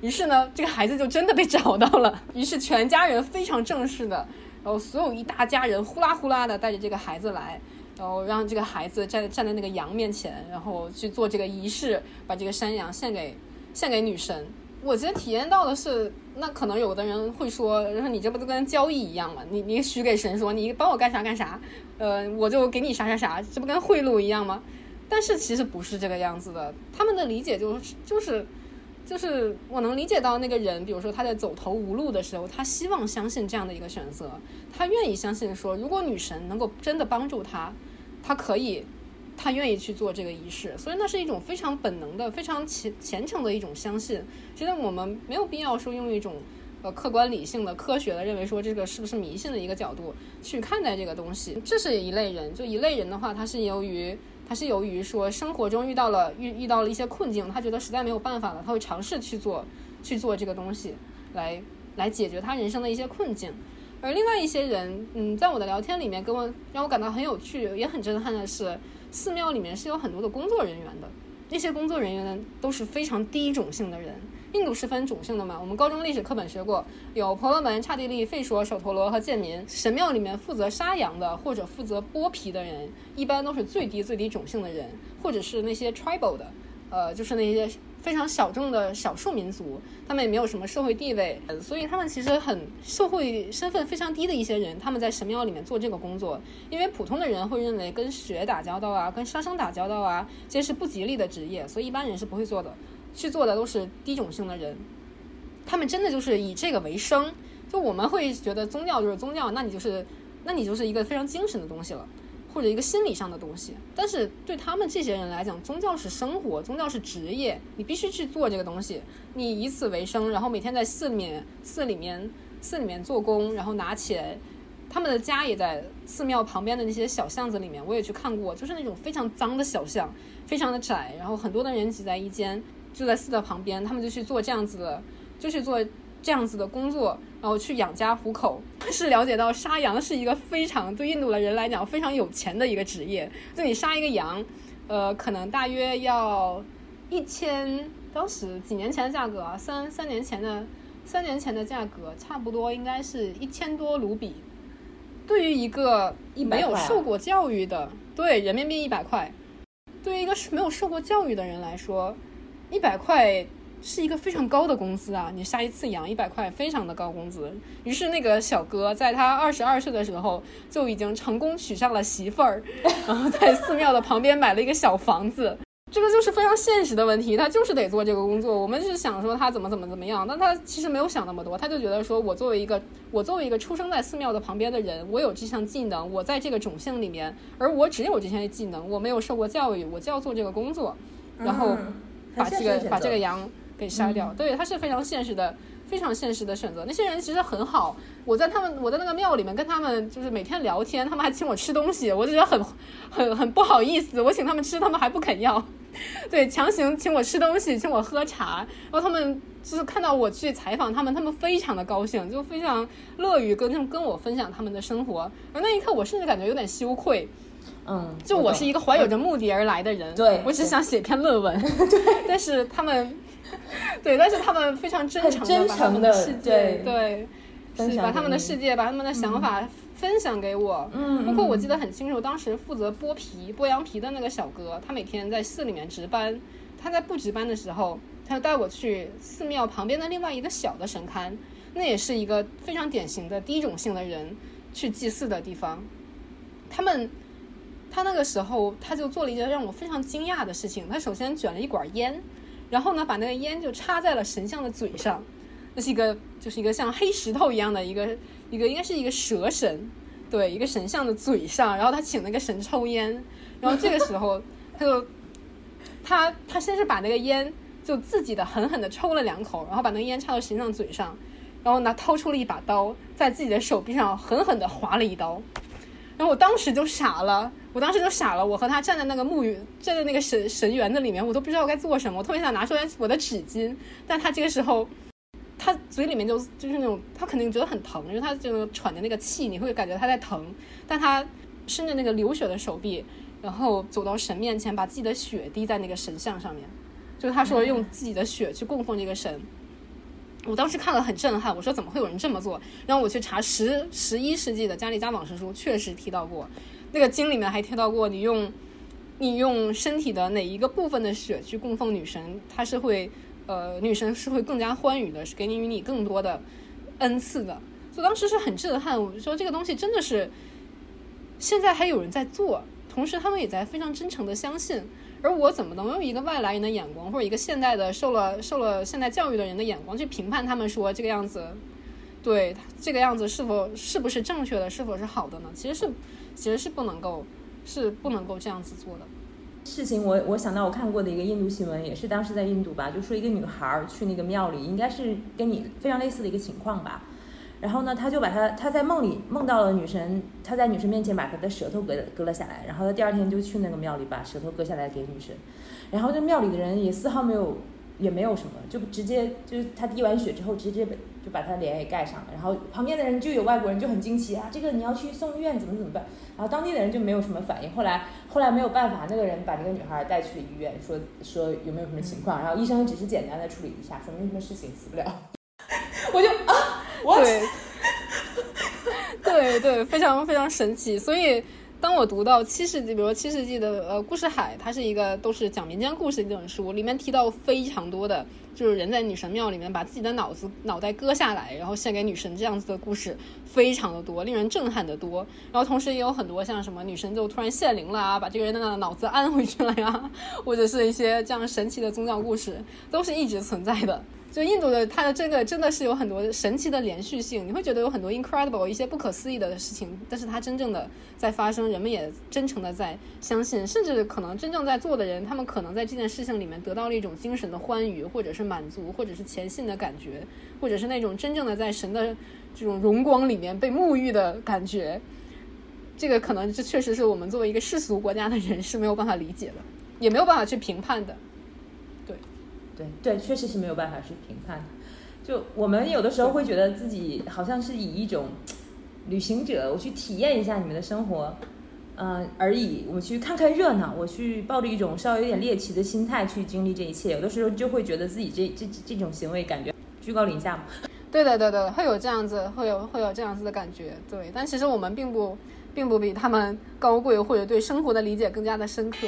于是呢，这个孩子就真的被找到了。于是全家人非常正式的，然后所有一大家人呼啦呼啦的带着这个孩子来，然后让这个孩子站站在那个羊面前，然后去做这个仪式，把这个山羊献给献给女神。我其实体验到的是，那可能有的人会说，然后你这不就跟交易一样吗？你你许给神说，你帮我干啥干啥，呃，我就给你啥啥啥，这不跟贿赂一样吗？但是其实不是这个样子的，他们的理解就是就是就是我能理解到那个人，比如说他在走投无路的时候，他希望相信这样的一个选择，他愿意相信说，如果女神能够真的帮助他，他可以。他愿意去做这个仪式，所以那是一种非常本能的、非常虔虔诚的一种相信。其实我们没有必要说用一种呃客观理性的、科学的认为说这个是不是迷信的一个角度去看待这个东西。这是一类人，就一类人的话，他是由于还是由于说生活中遇到了遇遇到了一些困境，他觉得实在没有办法了，他会尝试去做去做这个东西来来解决他人生的一些困境。而另外一些人，嗯，在我的聊天里面跟我让我感到很有趣也很震撼的是。寺庙里面是有很多的工作人员的，那些工作人员都是非常低种姓的人。印度是分种姓的嘛？我们高中历史课本学过，有婆罗门、刹帝利、吠舍、首陀罗和贱民。神庙里面负责杀羊的或者负责剥皮的人，一般都是最低最低种姓的人，或者是那些 tribal 的，呃，就是那些。非常小众的少数民族，他们也没有什么社会地位，所以他们其实很社会身份非常低的一些人，他们在神庙里面做这个工作，因为普通的人会认为跟血打交道啊，跟杀生打交道啊，这些是不吉利的职业，所以一般人是不会做的，去做的都是低种姓的人，他们真的就是以这个为生。就我们会觉得宗教就是宗教，那你就是，那你就是一个非常精神的东西了。或者一个心理上的东西，但是对他们这些人来讲，宗教是生活，宗教是职业，你必须去做这个东西，你以此为生，然后每天在寺里面、寺里面、寺里面做工，然后拿钱。他们的家也在寺庙旁边的那些小巷子里面，我也去看过，就是那种非常脏的小巷，非常的窄，然后很多的人挤在一间，就在寺的旁边，他们就去做这样子的，就去做。这样子的工作，然后去养家糊口，是了解到杀羊是一个非常对印度的人来讲非常有钱的一个职业。就你杀一个羊，呃，可能大约要一千，当时几年前的价格啊，三三年前的三年前的价格，差不多应该是一千多卢比。对于一个没有受过教育的，对人民币一百块，对于一个没有受过教育的人来说，一百块。是一个非常高的工资啊！你杀一次羊一百块，非常的高工资。于是那个小哥在他二十二岁的时候就已经成功娶上了媳妇儿，然后在寺庙的旁边买了一个小房子。这个就是非常现实的问题，他就是得做这个工作。我们是想说他怎么怎么怎么样，但他其实没有想那么多，他就觉得说我作为一个我作为一个出生在寺庙的旁边的人，我有这项技能，我在这个种姓里面，而我只有这些技能，我没有受过教育，我就要做这个工作，然后把这个把这个羊。给杀掉，对，他是非常现实的，非常现实的选择。那些人其实很好，我在他们，我在那个庙里面跟他们就是每天聊天，他们还请我吃东西，我就觉得很很很不好意思，我请他们吃，他们还不肯要，对，强行请我吃东西，请我喝茶，然后他们就是看到我去采访他们，他们非常的高兴，就非常乐于跟跟我分享他们的生活。而那一刻，我甚至感觉有点羞愧，嗯，就我是一个怀有着目的而来的人，对我只想写篇论文，对，但是他们。对，但是他们非常真诚的把他们的世界，对，是把他们的世界，把他们的想法分享给我。嗯，包括我记得很清楚，当时负责剥皮、剥羊皮的那个小哥，他每天在寺里面值班。他在不值班的时候，他就带我去寺庙旁边的另外一个小的神龛，那也是一个非常典型的低种性的人去祭祀的地方。他们，他那个时候他就做了一件让我非常惊讶的事情。他首先卷了一管烟，然后呢，把那个烟就插在了神像的嘴上。那是一个，就是一个像黑石头一样的一个一个，应该是一个蛇神，对，一个神像的嘴上。然后他请那个神抽烟，然后这个时候他就他他先是把那个烟就自己的狠狠的抽了两口，然后把那个烟插到神像嘴上，然后呢掏出了一把刀，在自己的手臂上狠狠的划了一刀。然后我当时就傻了，我当时就傻了。我和他站在那个墓园，站在那个神神园子里面，我都不知道该做什么。我特别想拿出来我的纸巾，但他这个时候，他嘴里面就就是那种，他肯定觉得很疼，因为他就喘的那个气，你会感觉他在疼。但他伸着那个流血的手臂，然后走到神面前，把自己的血滴在那个神像上面，就是他说用自己的血去供奉这个神。我当时看了很震撼，我说怎么会有人这么做？然后我去查十十一世纪的加利加往事书，确实提到过，那个经里面还提到过，你用你用身体的哪一个部分的血去供奉女神，她是会呃女神是会更加欢愉的，是给你与你更多的恩赐的。所以当时是很震撼，我说这个东西真的是现在还有人在做，同时他们也在非常真诚的相信。而我怎么能用一个外来人的眼光，或者一个现代的受了受了现代教育的人的眼光去评判他们说这个样子，对这个样子是否是不是正确的，是否是好的呢？其实是其实是不能够是不能够这样子做的。事情我我想到我看过的一个印度新闻，也是当时在印度吧，就说一个女孩儿去那个庙里，应该是跟你非常类似的一个情况吧。然后呢，他就把他他在梦里梦到了女神，他在女神面前把他的舌头割割了下来，然后他第二天就去那个庙里把舌头割下来给女神，然后这庙里的人也丝毫没有也没有什么，就直接就是他滴完血之后直接就把他脸也盖上了，然后旁边的人就有外国人就很惊奇啊，这个你要去送医院怎么怎么办？然后当地的人就没有什么反应，后来 后来没有办法，那个人把这个女孩带去了医院，说说有没有什么情况，然后医生只是简单的处理一下，说没什么事情，死不了。我就啊，对，对对，非常非常神奇。所以，当我读到七世纪，比如说七世纪的呃故事海，它是一个都是讲民间故事的这本书，里面提到非常多的，就是人在女神庙里面把自己的脑子脑袋割下来，然后献给女神这样子的故事，非常的多，令人震撼的多。然后同时也有很多像什么女神就突然现灵了啊，把这个人的脑子安回去了呀，或者是一些这样神奇的宗教故事，都是一直存在的。就印度的，它的这个真的是有很多神奇的连续性，你会觉得有很多 incredible 一些不可思议的事情，但是它真正的在发生，人们也真诚的在相信，甚至可能真正在做的人，他们可能在这件事情里面得到了一种精神的欢愉，或者是满足，或者是虔信的感觉，或者是那种真正的在神的这种荣光里面被沐浴的感觉。这个可能这确实是我们作为一个世俗国家的人是没有办法理解的，也没有办法去评判的。对对，确实是没有办法去评判。就我们有的时候会觉得自己好像是以一种旅行者，我去体验一下你们的生活，嗯而已。我去看看热闹，我去抱着一种稍微有点猎奇的心态去经历这一切。有的时候就会觉得自己这这这种行为感觉居高临下嘛。对的，对的，会有这样子，会有会有这样子的感觉。对，但其实我们并不并不比他们高贵，或者对生活的理解更加的深刻。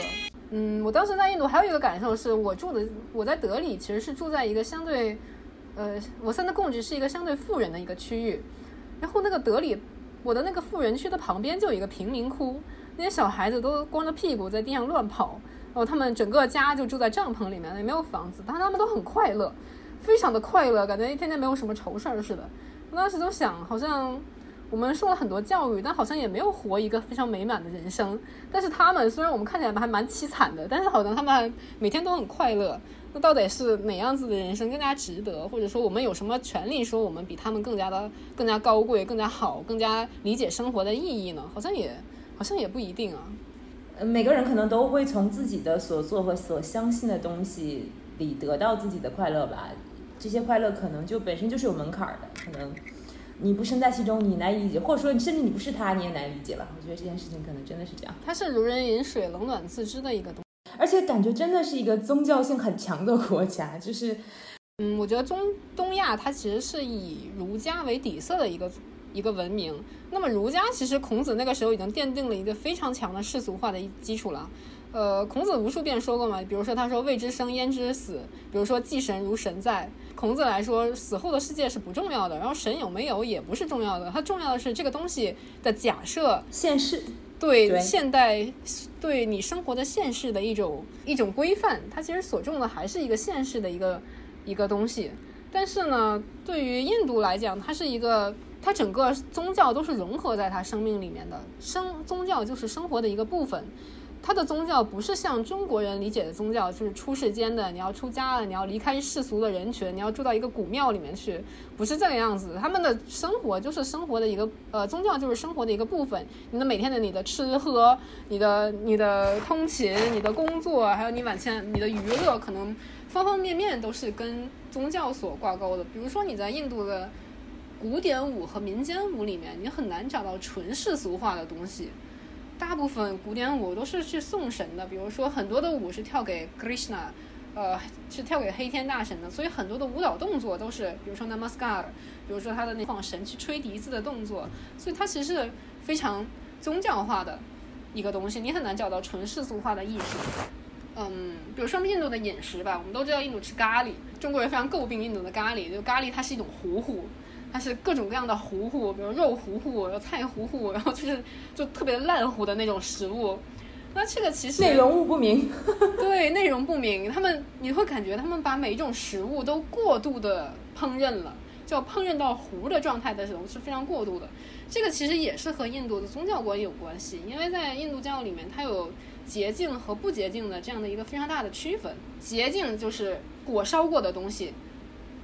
嗯，我当时在印度还有一个感受是，我住的我在德里其实是住在一个相对，呃，我现在供职是一个相对富人的一个区域，然后那个德里，我的那个富人区的旁边就有一个贫民窟，那些小孩子都光着屁股在地上乱跑，然后他们整个家就住在帐篷里面，也没有房子，但他们都很快乐，非常的快乐，感觉一天天没有什么愁事儿似的。我当时就想，好像。我们受了很多教育，但好像也没有活一个非常美满的人生。但是他们虽然我们看起来还蛮凄惨的，但是好像他们每天都很快乐。那到底是哪样子的人生更加值得？或者说我们有什么权利说我们比他们更加的更加高贵、更加好、更加理解生活的意义呢？好像也好像也不一定啊。每个人可能都会从自己的所做和所相信的东西里得到自己的快乐吧。这些快乐可能就本身就是有门槛的，可能。你不身在其中，你难以理解，或者说，甚至你不是他，你也难以理解吧？我觉得这件事情可能真的是这样。它是如人饮水，冷暖自知的一个东西，而且感觉真的是一个宗教性很强的国家，就是，嗯，我觉得中东亚它其实是以儒家为底色的一个一个文明。那么儒家其实孔子那个时候已经奠定了一个非常强的世俗化的基础了。呃，孔子无数遍说过嘛，比如说他说“未知生，焉知死”，比如说“祭神如神在”。孔子来说，死后的世界是不重要的，然后神有没有也不是重要的，它重要的是这个东西的假设现世，对现代对你生活的现世的一种一种规范。它其实所重的还是一个现世的一个一个东西。但是呢，对于印度来讲，它是一个，它整个宗教都是融合在它生命里面的，生宗教就是生活的一个部分。他的宗教不是像中国人理解的宗教，就是出世间的，你要出家了，你要离开世俗的人群，你要住到一个古庙里面去，不是这个样子。他们的生活就是生活的一个，呃，宗教就是生活的一个部分。你的每天的你的吃喝，你的你的通勤，你的工作，还有你晚间你的娱乐，可能方方面面都是跟宗教所挂钩的。比如说你在印度的古典舞和民间舞里面，你很难找到纯世俗化的东西。大部分古典舞都是去送神的，比如说很多的舞是跳给 Krishna，呃，是跳给黑天大神的，所以很多的舞蹈动作都是，比如说 Namaskar，比如说他的那放神去吹笛子的动作，所以它其实是非常宗教化的一个东西，你很难找到纯世俗化的意识。嗯，比如说印度的饮食吧，我们都知道印度吃咖喱，中国人非常诟病印度的咖喱，就咖喱它是一种糊糊。它是各种各样的糊糊，比如肉糊糊，然后菜糊糊，然后就是就特别烂糊的那种食物。那这个其实内容物不明，对，内容不明。他们你会感觉他们把每一种食物都过度的烹饪了，就烹饪到糊的状态的时候是非常过度的。这个其实也是和印度的宗教观有关系，因为在印度教里面，它有洁净和不洁净的这样的一个非常大的区分。洁净就是火烧过的东西。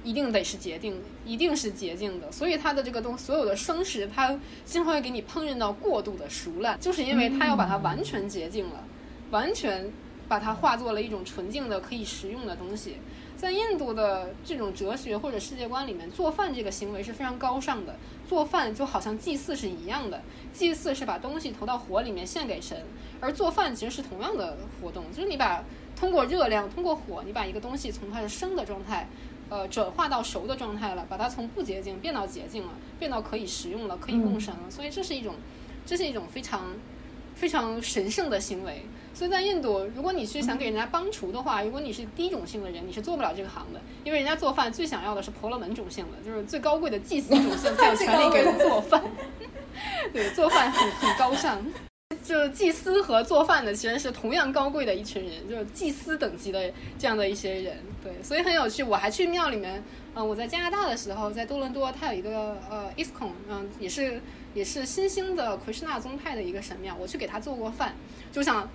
一定得是洁净，一定是洁净的，所以它的这个东所有的生食，它经常会给你烹饪到过度的熟烂，就是因为它要把它完全洁净了，完全把它化作了一种纯净的可以食用的东西。在印度的这种哲学或者世界观里面，做饭这个行为是非常高尚的，做饭就好像祭祀是一样的，祭祀是把东西投到火里面献给神，而做饭其实是同样的活动，就是你把通过热量，通过火，你把一个东西从它的生的状态。呃，转化到熟的状态了，把它从不洁净变到洁净了，变到可以食用了，可以供神了。所以这是一种，这是一种非常非常神圣的行为。所以在印度，如果你是想给人家帮厨的话，如果你是低种姓的人，你是做不了这个行的，因为人家做饭最想要的是婆罗门种姓的，就是最高贵的祭司种姓 才有权利给人做饭。对，做饭很很高尚。就祭司和做饭的其实是同样高贵的一群人，就是祭司等级的这样的一些人，对，所以很有趣。我还去庙里面，嗯，我在加拿大的时候，在多伦多，它有一个呃 ISKCON，嗯，也是也是新兴的奎师纳宗派的一个神庙，我去给他做过饭，就想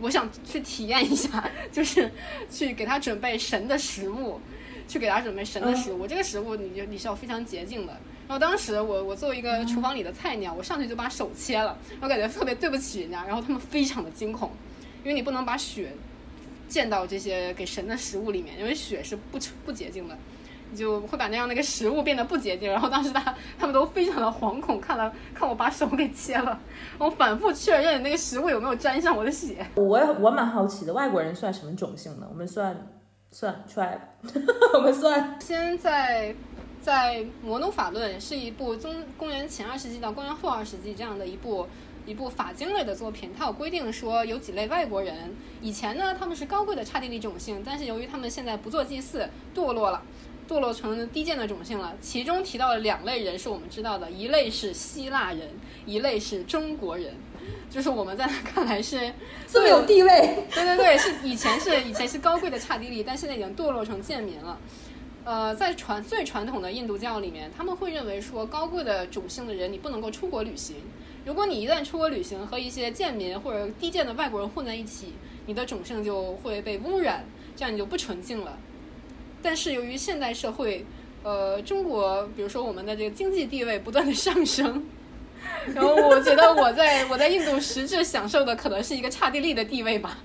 我想去体验一下，就是去给他准备神的食物，去给他准备神的食物，这个食物你就你是要非常洁净的。然后当时我我作为一个厨房里的菜鸟，我上去就把手切了，我感觉特别对不起人家，然后他们非常的惊恐，因为你不能把血溅到这些给神的食物里面，因为血是不不洁净的，你就会把那样那个食物变得不洁净。然后当时他他们都非常的惶恐，看了看我把手给切了，我反复确认那个食物有没有沾上我的血。我我蛮好奇的，外国人算什么种姓呢？我们算算 tribe，我们算先在。在《摩奴法论》是一部中公元前二世纪到公元后二世纪这样的一部一部法经类的作品。它有规定说有几类外国人，以前呢他们是高贵的刹帝利种姓，但是由于他们现在不做祭祀，堕落了，堕落成低贱的种姓了。其中提到了两类人是我们知道的，一类是希腊人，一类是中国人，就是我们在那看来是这么有地位。对对对，是以前是以前是高贵的刹帝利，但现在已经堕落成贱民了。呃，在传最传统的印度教里面，他们会认为说，高贵的种姓的人你不能够出国旅行。如果你一旦出国旅行，和一些贱民或者低贱的外国人混在一起，你的种姓就会被污染，这样你就不纯净了。但是由于现代社会，呃，中国比如说我们的这个经济地位不断的上升，然后我觉得我在我在印度实质享受的可能是一个刹帝利的地位吧。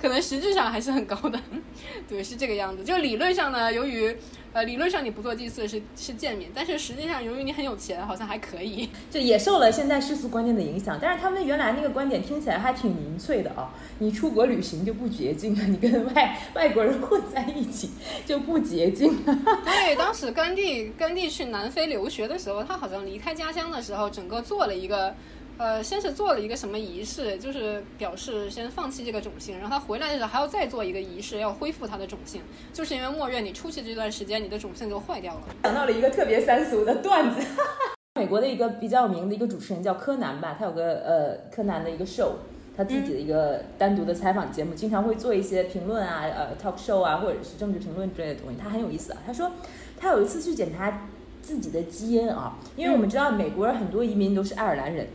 可能实质上还是很高的。对，是这个样子。就理论上呢，由于呃理论上你不做祭祀是是贱民，但是实际上由于你很有钱，好像还可以。就也受了现在世俗观念的影响，但是他们原来那个观点听起来还挺民粹的啊。你出国旅行就不洁净了，你跟外外国人混在一起就不洁净。对，当时甘地甘地去南非留学的时候，他好像离开家乡的时候，整个做了一个。呃，先是做了一个什么仪式，就是表示先放弃这个种姓，然后他回来的时候还要再做一个仪式，要恢复他的种姓，就是因为默认你出去这段时间你的种姓就坏掉了。想到了一个特别三俗的段子，美国的一个比较有名的一个主持人叫柯南吧，他有个呃柯南的一个 show，他自己的一个单独的采访节目，经常会做一些评论啊，呃 talk show 啊，或者是政治评论之类的东西，他很有意思啊。他说他有一次去检查自己的基因啊，因为我们知道美国人很多移民都是爱尔兰人。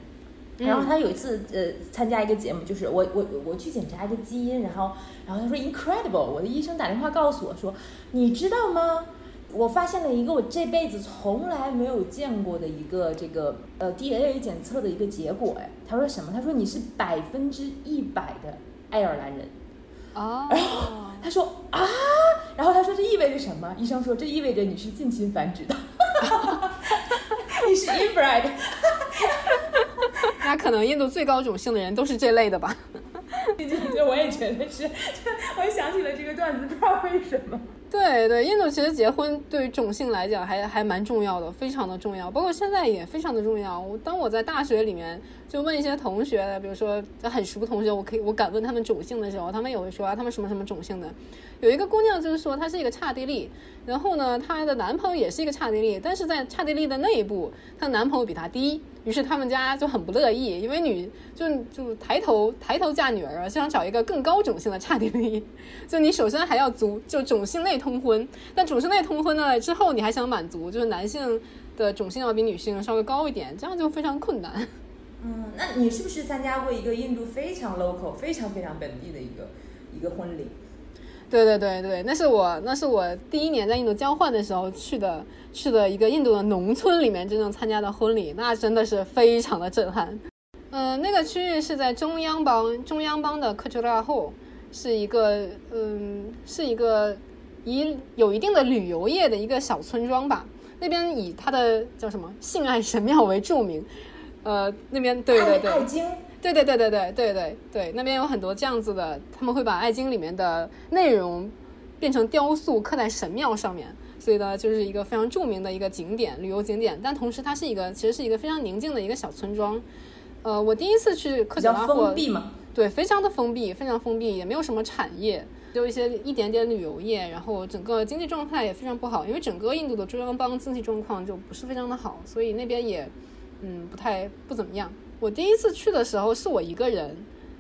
然后他有一次呃参加一个节目，就是我我我去检查一个基因，然后然后他说 incredible，我的医生打电话告诉我说，你知道吗？我发现了一个我这辈子从来没有见过的一个这个呃 DNA 检测的一个结果哎，他说什么？他说你是百分之一百的爱尔兰人哦，然后他说啊，然后他说这意味着什么？医生说这意味着你是近亲繁殖的，你是 inbred。那可能印度最高种姓的人都是这类的吧？毕 竟对，我也觉得是。我也想起了这个段子，不知道为什么。对对，印度其实结婚对于种姓来讲还还蛮重要的，非常的重要，包括现在也非常的重要。我当我在大学里面就问一些同学，比如说很熟的同学，我可以我敢问他们种姓的时候，他们也会说啊，他们什么什么种姓的。有一个姑娘就是说她是一个刹帝利，然后呢，她的男朋友也是一个刹帝利，但是在刹帝利的内部，她男朋友比她低，于是他们家就很不乐意，因为女就就抬头抬头嫁女儿啊，想找一个更高种姓的刹帝利，就你首先还要足就种姓内通婚，但种姓内通婚呢之后，你还想满足就是男性的种姓要比女性稍微高一点，这样就非常困难。嗯，那你是不是参加过一个印度非常 local、非常非常本地的一个一个婚礼？对对对对，那是我那是我第一年在印度交换的时候去的，去的一个印度的农村里面真正参加的婚礼，那真的是非常的震撼。嗯，那个区域是在中央邦中央邦的克楚拉后，是一个嗯是一个以有一定的旅游业的一个小村庄吧。那边以它的叫什么性爱神庙为著名。呃，那边对对对。对对对对对对对对，那边有很多这样子的，他们会把《爱经》里面的内容变成雕塑刻在神庙上面，所以呢，就是一个非常著名的一个景点，旅游景点。但同时，它是一个其实是一个非常宁静的一个小村庄。呃，我第一次去克什拉霍，封闭嘛？对，非常的封闭，非常封闭，也没有什么产业，就一些一点点旅游业，然后整个经济状态也非常不好，因为整个印度的中央邦经济状况就不是非常的好，所以那边也嗯不太不怎么样。我第一次去的时候是我一个人，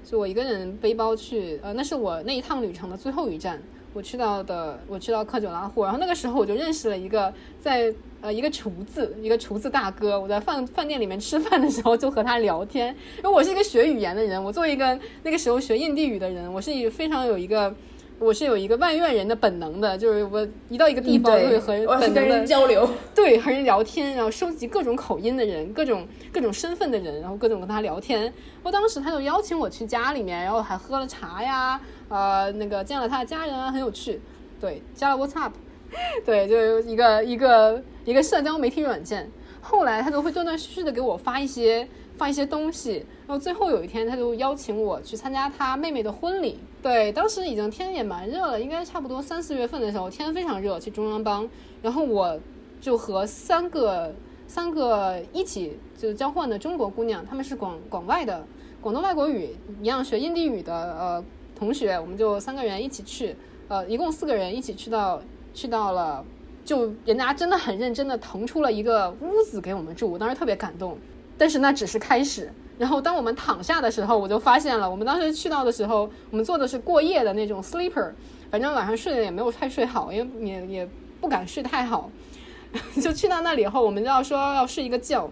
就我一个人背包去，呃，那是我那一趟旅程的最后一站。我去到的，我去到克久拉霍，然后那个时候我就认识了一个在呃一个厨子，一个厨子大哥。我在饭饭店里面吃饭的时候就和他聊天，因为我是一个学语言的人，我作为一个那个时候学印地语的人，我是一非常有一个。我是有一个万院人的本能的，就是我一到一个地方就会和本能的交流，对，和人聊天，然后收集各种口音的人，各种各种身份的人，然后各种跟他聊天。我当时他就邀请我去家里面，然后还喝了茶呀，呃，那个见了他的家人啊，很有趣。对，加了 WhatsApp，对，就一个一个一个社交媒体软件。后来他都会断断续续的给我发一些。放一些东西，然后最后有一天，他就邀请我去参加他妹妹的婚礼。对，当时已经天也蛮热了，应该差不多三四月份的时候，天非常热，去中央邦。然后我就和三个三个一起就交换的中国姑娘，她们是广广外的广东外国语一样学印地语的呃同学，我们就三个人一起去，呃，一共四个人一起去到去到了，就人家真的很认真的腾出了一个屋子给我们住，我当时特别感动。但是那只是开始，然后当我们躺下的时候，我就发现了，我们当时去到的时候，我们坐的是过夜的那种 sleeper，反正晚上睡的也没有太睡好，因为也也不敢睡太好，就去到那里以后，我们就要说要睡一个觉。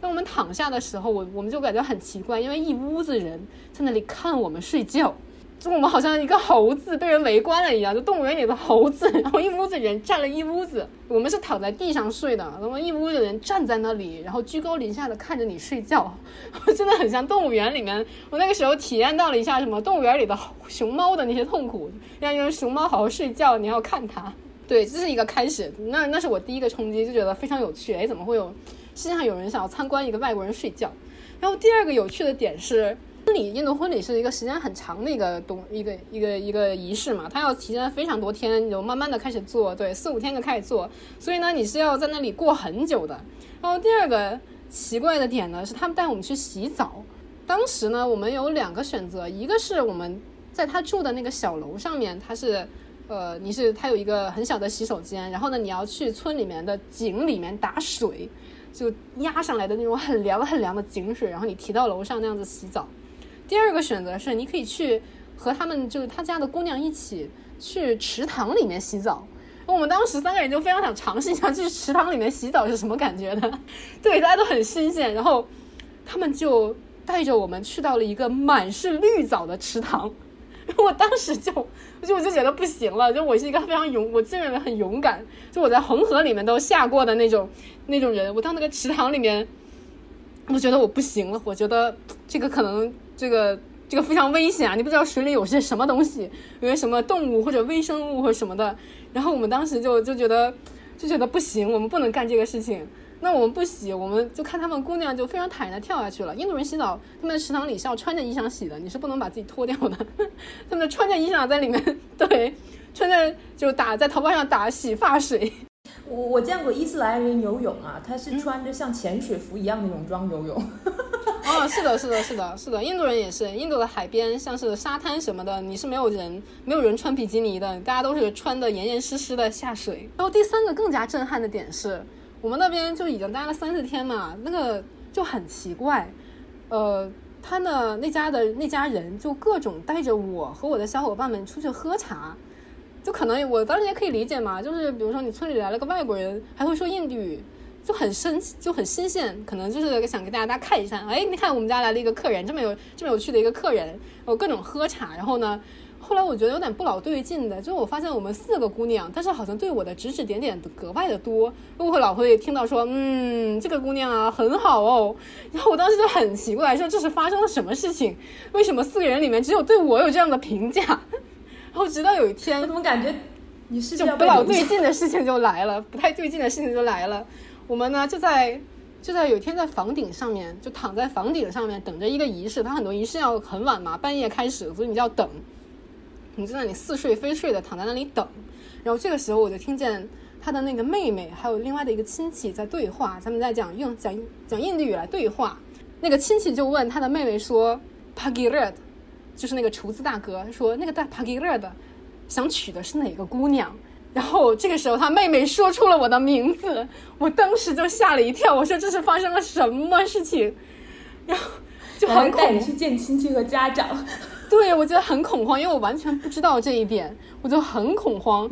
当我们躺下的时候，我我们就感觉很奇怪，因为一屋子人在那里看我们睡觉，就我们好像一个猴子被人围观了一样，就动物园里的猴子，然后一屋子人站了一屋子，我们是躺在地上睡的，然后一屋子人站在那里，然后居高临下的看着你睡觉，真的很像动物园里面。我那个时候体验到了一下什么动物园里的熊猫的那些痛苦，让一个熊猫好好睡觉，你要看它。对，这是一个开始，那那是我第一个冲击，就觉得非常有趣。哎，怎么会有世界上有人想要参观一个外国人睡觉？然后第二个有趣的点是。婚礼，印度婚礼是一个时间很长的一个东一个一个一个仪式嘛，它要提前非常多天，就慢慢的开始做，对，四五天就开始做，所以呢，你是要在那里过很久的。然后第二个奇怪的点呢，是他们带我们去洗澡。当时呢，我们有两个选择，一个是我们在他住的那个小楼上面，它是，呃，你是他有一个很小的洗手间，然后呢，你要去村里面的井里面打水，就压上来的那种很凉很凉的井水，然后你提到楼上那样子洗澡。第二个选择是，你可以去和他们，就是他家的姑娘一起去池塘里面洗澡。我们当时三个人就非常想尝试一下去池塘里面洗澡是什么感觉的，对，大家都很新鲜。然后他们就带着我们去到了一个满是绿藻的池塘。我当时就，就我就觉得不行了，就我是一个非常勇，我自认为很勇敢，就我在红河里面都下过的那种那种人。我到那个池塘里面，我觉得我不行了，我觉得这个可能。这个这个非常危险啊！你不知道水里有些什么东西，有些什么动物或者微生物或什么的。然后我们当时就就觉得就觉得不行，我们不能干这个事情。那我们不洗，我们就看他们姑娘就非常坦然的跳下去了。印度人洗澡，他们的池塘里是要穿着衣裳洗的，你是不能把自己脱掉的。他们穿着衣裳在里面，对，穿着就打在头发上打洗发水。我我见过伊斯兰人游泳啊，他是穿着像潜水服一样的泳装游泳。哦，是的，是的，是的，是的，印度人也是，印度的海边像是沙滩什么的，你是没有人，没有人穿比基尼的，大家都是穿的严严实实的下水。然后第三个更加震撼的点是，我们那边就已经待了三四天嘛，那个就很奇怪，呃，他的那家的那家人就各种带着我和我的小伙伴们出去喝茶，就可能我当时也可以理解嘛，就是比如说你村里来了个外国人，还会说印度语。就很生就很新鲜，可能就是想给大家看一下，哎，你看我们家来了一个客人，这么有这么有趣的一个客人，我各种喝茶。然后呢，后来我觉得有点不老对劲的，就是我发现我们四个姑娘，但是好像对我的指指点点格外的多，我会老会听到说，嗯，这个姑娘啊很好哦。然后我当时就很奇怪，说这是发生了什么事情？为什么四个人里面只有对我有这样的评价？然后直到有一天，我怎么感觉你是就不老对劲的事情就来了，不太对劲的事情就来了。我们呢就在就在有一天在房顶上面就躺在房顶上面等着一个仪式，他很多仪式要很晚嘛，半夜开始，所以你就要等。你就在那里似睡非睡的躺在那里等，然后这个时候我就听见他的那个妹妹还有另外的一个亲戚在对话，他们在讲用讲讲印地语来对话。那个亲戚就问他的妹妹说 p a g i r a d 就是那个厨子大哥说那个大 p a g i r a d 想娶的是哪个姑娘？然后这个时候，他妹妹说出了我的名字，我当时就吓了一跳。我说：“这是发生了什么事情？”然后就很恐惧。去见亲戚和家长。对，我觉得很恐慌，因为我完全不知道这一点，我就很恐慌。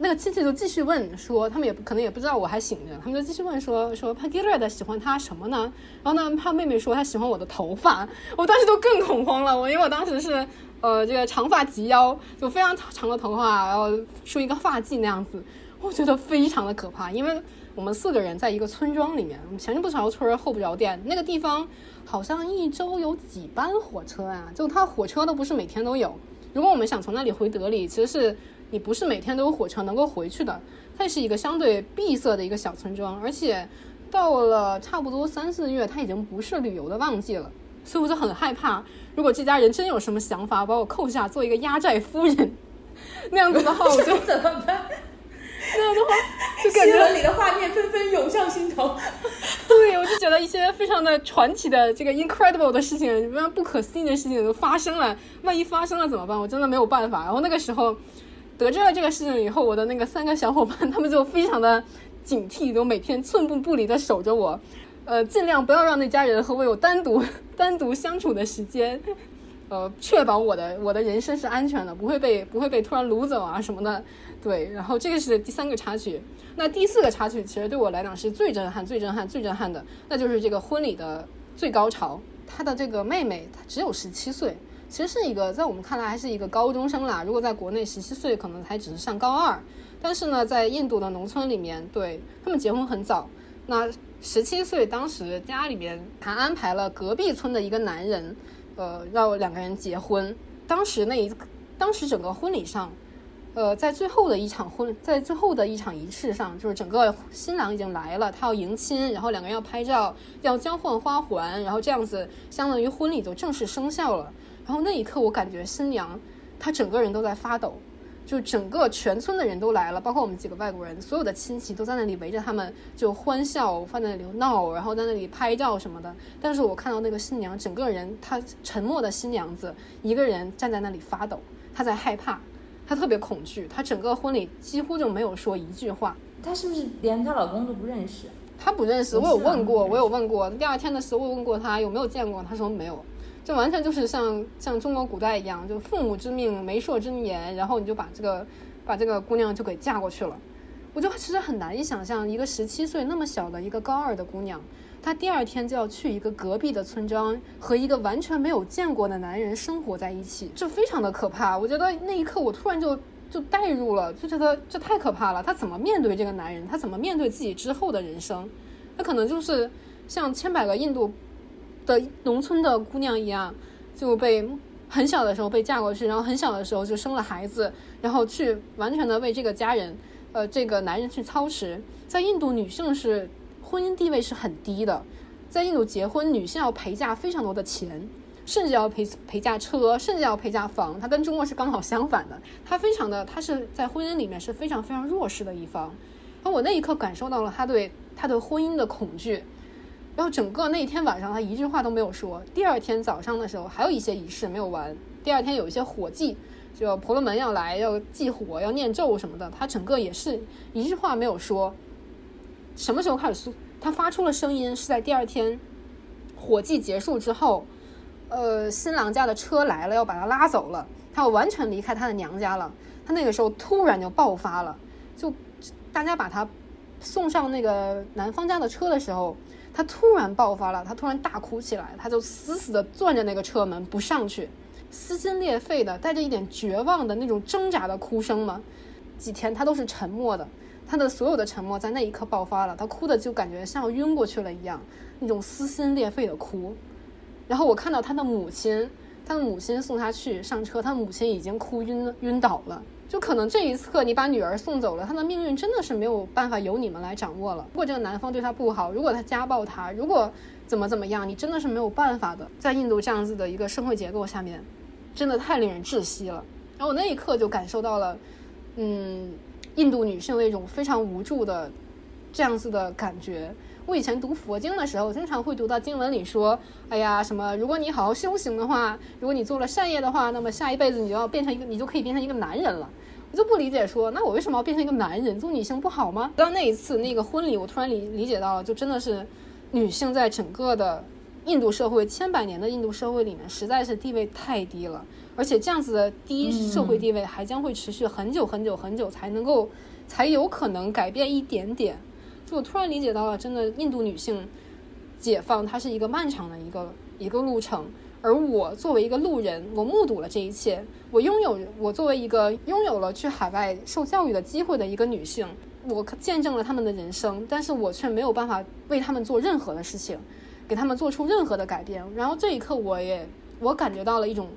那个亲戚就继续问说：“他们也可能也不知道我还醒着。”他们就继续问说：“说 i r a 的喜欢他什么呢？”然后呢，他妹妹说：“他喜欢我的头发。”我当时都更恐慌了。我因为我当时是。呃，这个长发及腰，就非常长的头发，然后梳一个发髻那样子，我觉得非常的可怕。因为我们四个人在一个村庄里面，前不着村后不着店，那个地方好像一周有几班火车啊，就它火车都不是每天都有。如果我们想从那里回德里，其实是你不是每天都有火车能够回去的。它是一个相对闭塞的一个小村庄，而且到了差不多三四月，它已经不是旅游的旺季了，所以我就很害怕。如果这家人真有什么想法，把我扣下做一个压寨夫人，那样子的话，我就 怎么办？那样的话，就感觉里的画面纷纷涌上心头。对，我就觉得一些非常的传奇的这个 incredible 的事情，非常不可思议的事情都发生了。万一发生了怎么办？我真的没有办法。然后那个时候得知了这个事情以后，我的那个三个小伙伴他们就非常的警惕，都每天寸步不离的守着我。呃，尽量不要让那家人和我有单独 单独相处的时间，呃，确保我的我的人生是安全的，不会被不会被突然掳走啊什么的。对，然后这个是第三个插曲。那第四个插曲其实对我来讲是最震撼、最震撼、最震撼的，那就是这个婚礼的最高潮。他的这个妹妹，她只有十七岁，其实是一个在我们看来还是一个高中生啦。如果在国内十七岁可能才只是上高二，但是呢，在印度的农村里面，对他们结婚很早。那十七岁，当时家里面还安排了隔壁村的一个男人，呃，让两个人结婚。当时那一，当时整个婚礼上。呃，在最后的一场婚，在最后的一场仪式上，就是整个新郎已经来了，他要迎亲，然后两个人要拍照，要交换花环，然后这样子，相当于婚礼就正式生效了。然后那一刻，我感觉新娘她整个人都在发抖，就整个全村的人都来了，包括我们几个外国人，所有的亲戚都在那里围着他们就欢笑，放在那里闹，然后在那里拍照什么的。但是我看到那个新娘整个人，她沉默的新娘子一个人站在那里发抖，她在害怕。她特别恐惧，她整个婚礼几乎就没有说一句话。她是不是连她老公都不认识？她不认识，我有问过，我有问过。第二天的时候，我问过她有没有见过，她说没有，就完全就是像像中国古代一样，就父母之命，媒妁之言，然后你就把这个把这个姑娘就给嫁过去了。我就其实很难以想象，一个十七岁那么小的一个高二的姑娘。她第二天就要去一个隔壁的村庄，和一个完全没有见过的男人生活在一起，这非常的可怕。我觉得那一刻我突然就就代入了，就觉得这太可怕了。她怎么面对这个男人？她怎么面对自己之后的人生？她可能就是像千百个印度的农村的姑娘一样，就被很小的时候被嫁过去，然后很小的时候就生了孩子，然后去完全的为这个家人，呃，这个男人去操持。在印度，女性是。婚姻地位是很低的，在印度结婚，女性要陪嫁非常多的钱，甚至要陪陪嫁车，甚至要陪嫁房。它跟中国是刚好相反的，它非常的，它是在婚姻里面是非常非常弱势的一方。而我那一刻感受到了他对他的婚姻的恐惧，然后整个那一天晚上他一句话都没有说。第二天早上的时候还有一些仪式没有完，第二天有一些火祭，就婆罗门要来要祭火要念咒什么的，他整个也是一句话没有说。什么时候开始？他发出了声音，是在第二天火祭结束之后，呃，新郎家的车来了，要把他拉走了，他要完全离开他的娘家了。他那个时候突然就爆发了，就大家把他送上那个男方家的车的时候，他突然爆发了，他突然大哭起来，他就死死的攥着那个车门不上去，撕心裂肺的，带着一点绝望的那种挣扎的哭声嘛。几天他都是沉默的。他的所有的沉默在那一刻爆发了，他哭的就感觉像要晕过去了一样，那种撕心裂肺的哭。然后我看到他的母亲，他的母亲送他去上车，他的母亲已经哭晕晕倒了。就可能这一刻你把女儿送走了，她的命运真的是没有办法由你们来掌握了。如果这个男方对她不好，如果他家暴她，如果怎么怎么样，你真的是没有办法的。在印度这样子的一个社会结构下面，真的太令人窒息了。然后我那一刻就感受到了，嗯。印度女性的一种非常无助的这样子的感觉。我以前读佛经的时候，经常会读到经文里说：“哎呀，什么？如果你好好修行的话，如果你做了善业的话，那么下一辈子你就要变成一个，你就可以变成一个男人了。”我就不理解，说那我为什么要变成一个男人？做女性不好吗？到那一次那个婚礼，我突然理理解到了，就真的是女性在整个的印度社会千百年的印度社会里面，实在是地位太低了。而且这样子的低社会地位还将会持续很久很久很久才能够，才有可能改变一点点。就我突然理解到了，真的印度女性解放它是一个漫长的一个一个路程。而我作为一个路人，我目睹了这一切。我拥有我作为一个拥有了去海外受教育的机会的一个女性，我见证了他们的人生，但是我却没有办法为他们做任何的事情，给他们做出任何的改变。然后这一刻，我也我感觉到了一种。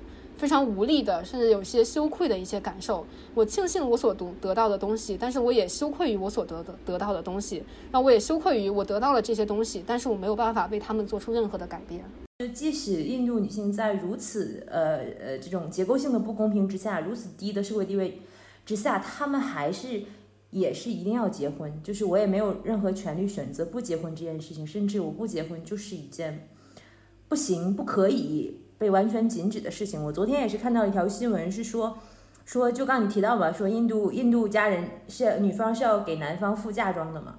非常无力的，甚至有些羞愧的一些感受。我庆幸我所读得到的东西，但是我也羞愧于我所得的得到的东西。那我也羞愧于我得到了这些东西，但是我没有办法为他们做出任何的改变。就即使印度女性在如此呃呃这种结构性的不公平之下，如此低的社会地位之下，她们还是也是一定要结婚。就是我也没有任何权利选择不结婚这件事情，甚至我不结婚就是一件不行不可以。被完全禁止的事情，我昨天也是看到一条新闻，是说，说就刚你提到吧，说印度印度家人是女方是要给男方付嫁妆的嘛。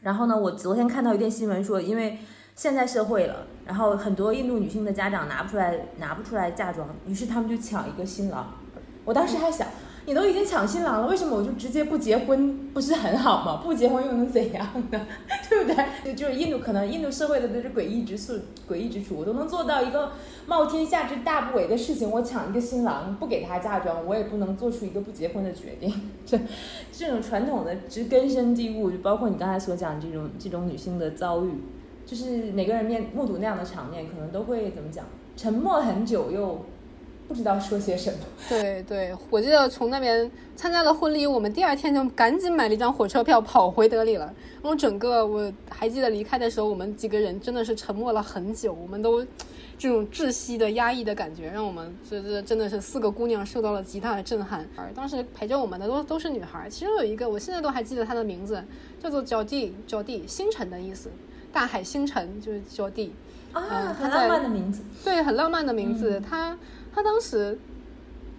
然后呢，我昨天看到一篇新闻说，因为现在社会了，然后很多印度女性的家长拿不出来拿不出来嫁妆，于是他们就抢一个新郎。我当时还想，你都已经抢新郎了，为什么我就直接不结婚不是很好吗？不结婚又能怎样呢？对不对？就是印度可能印度社会的这诡异之处，诡异之处，我都能做到一个冒天下之大不韪的事情，我抢一个新郎不给他嫁妆，我也不能做出一个不结婚的决定。这这种传统的之根深蒂固，就包括你刚才所讲这种这种女性的遭遇，就是每个人面目睹那样的场面，可能都会怎么讲？沉默很久又。不知道说些什么。对对，我记得从那边参加了婚礼，我们第二天就赶紧买了一张火车票跑回德里了。然后整个我还记得离开的时候，我们几个人真的是沉默了很久，我们都这种窒息的压抑的感觉，让我们这这真的是四个姑娘受到了极大的震撼。而当时陪着我们的都都是女孩，其中有一个我现在都还记得她的名字，叫做焦地，焦地星辰的意思，大海星辰就是焦地。啊，很浪漫的名字。对，很浪漫的名字，她。他当时，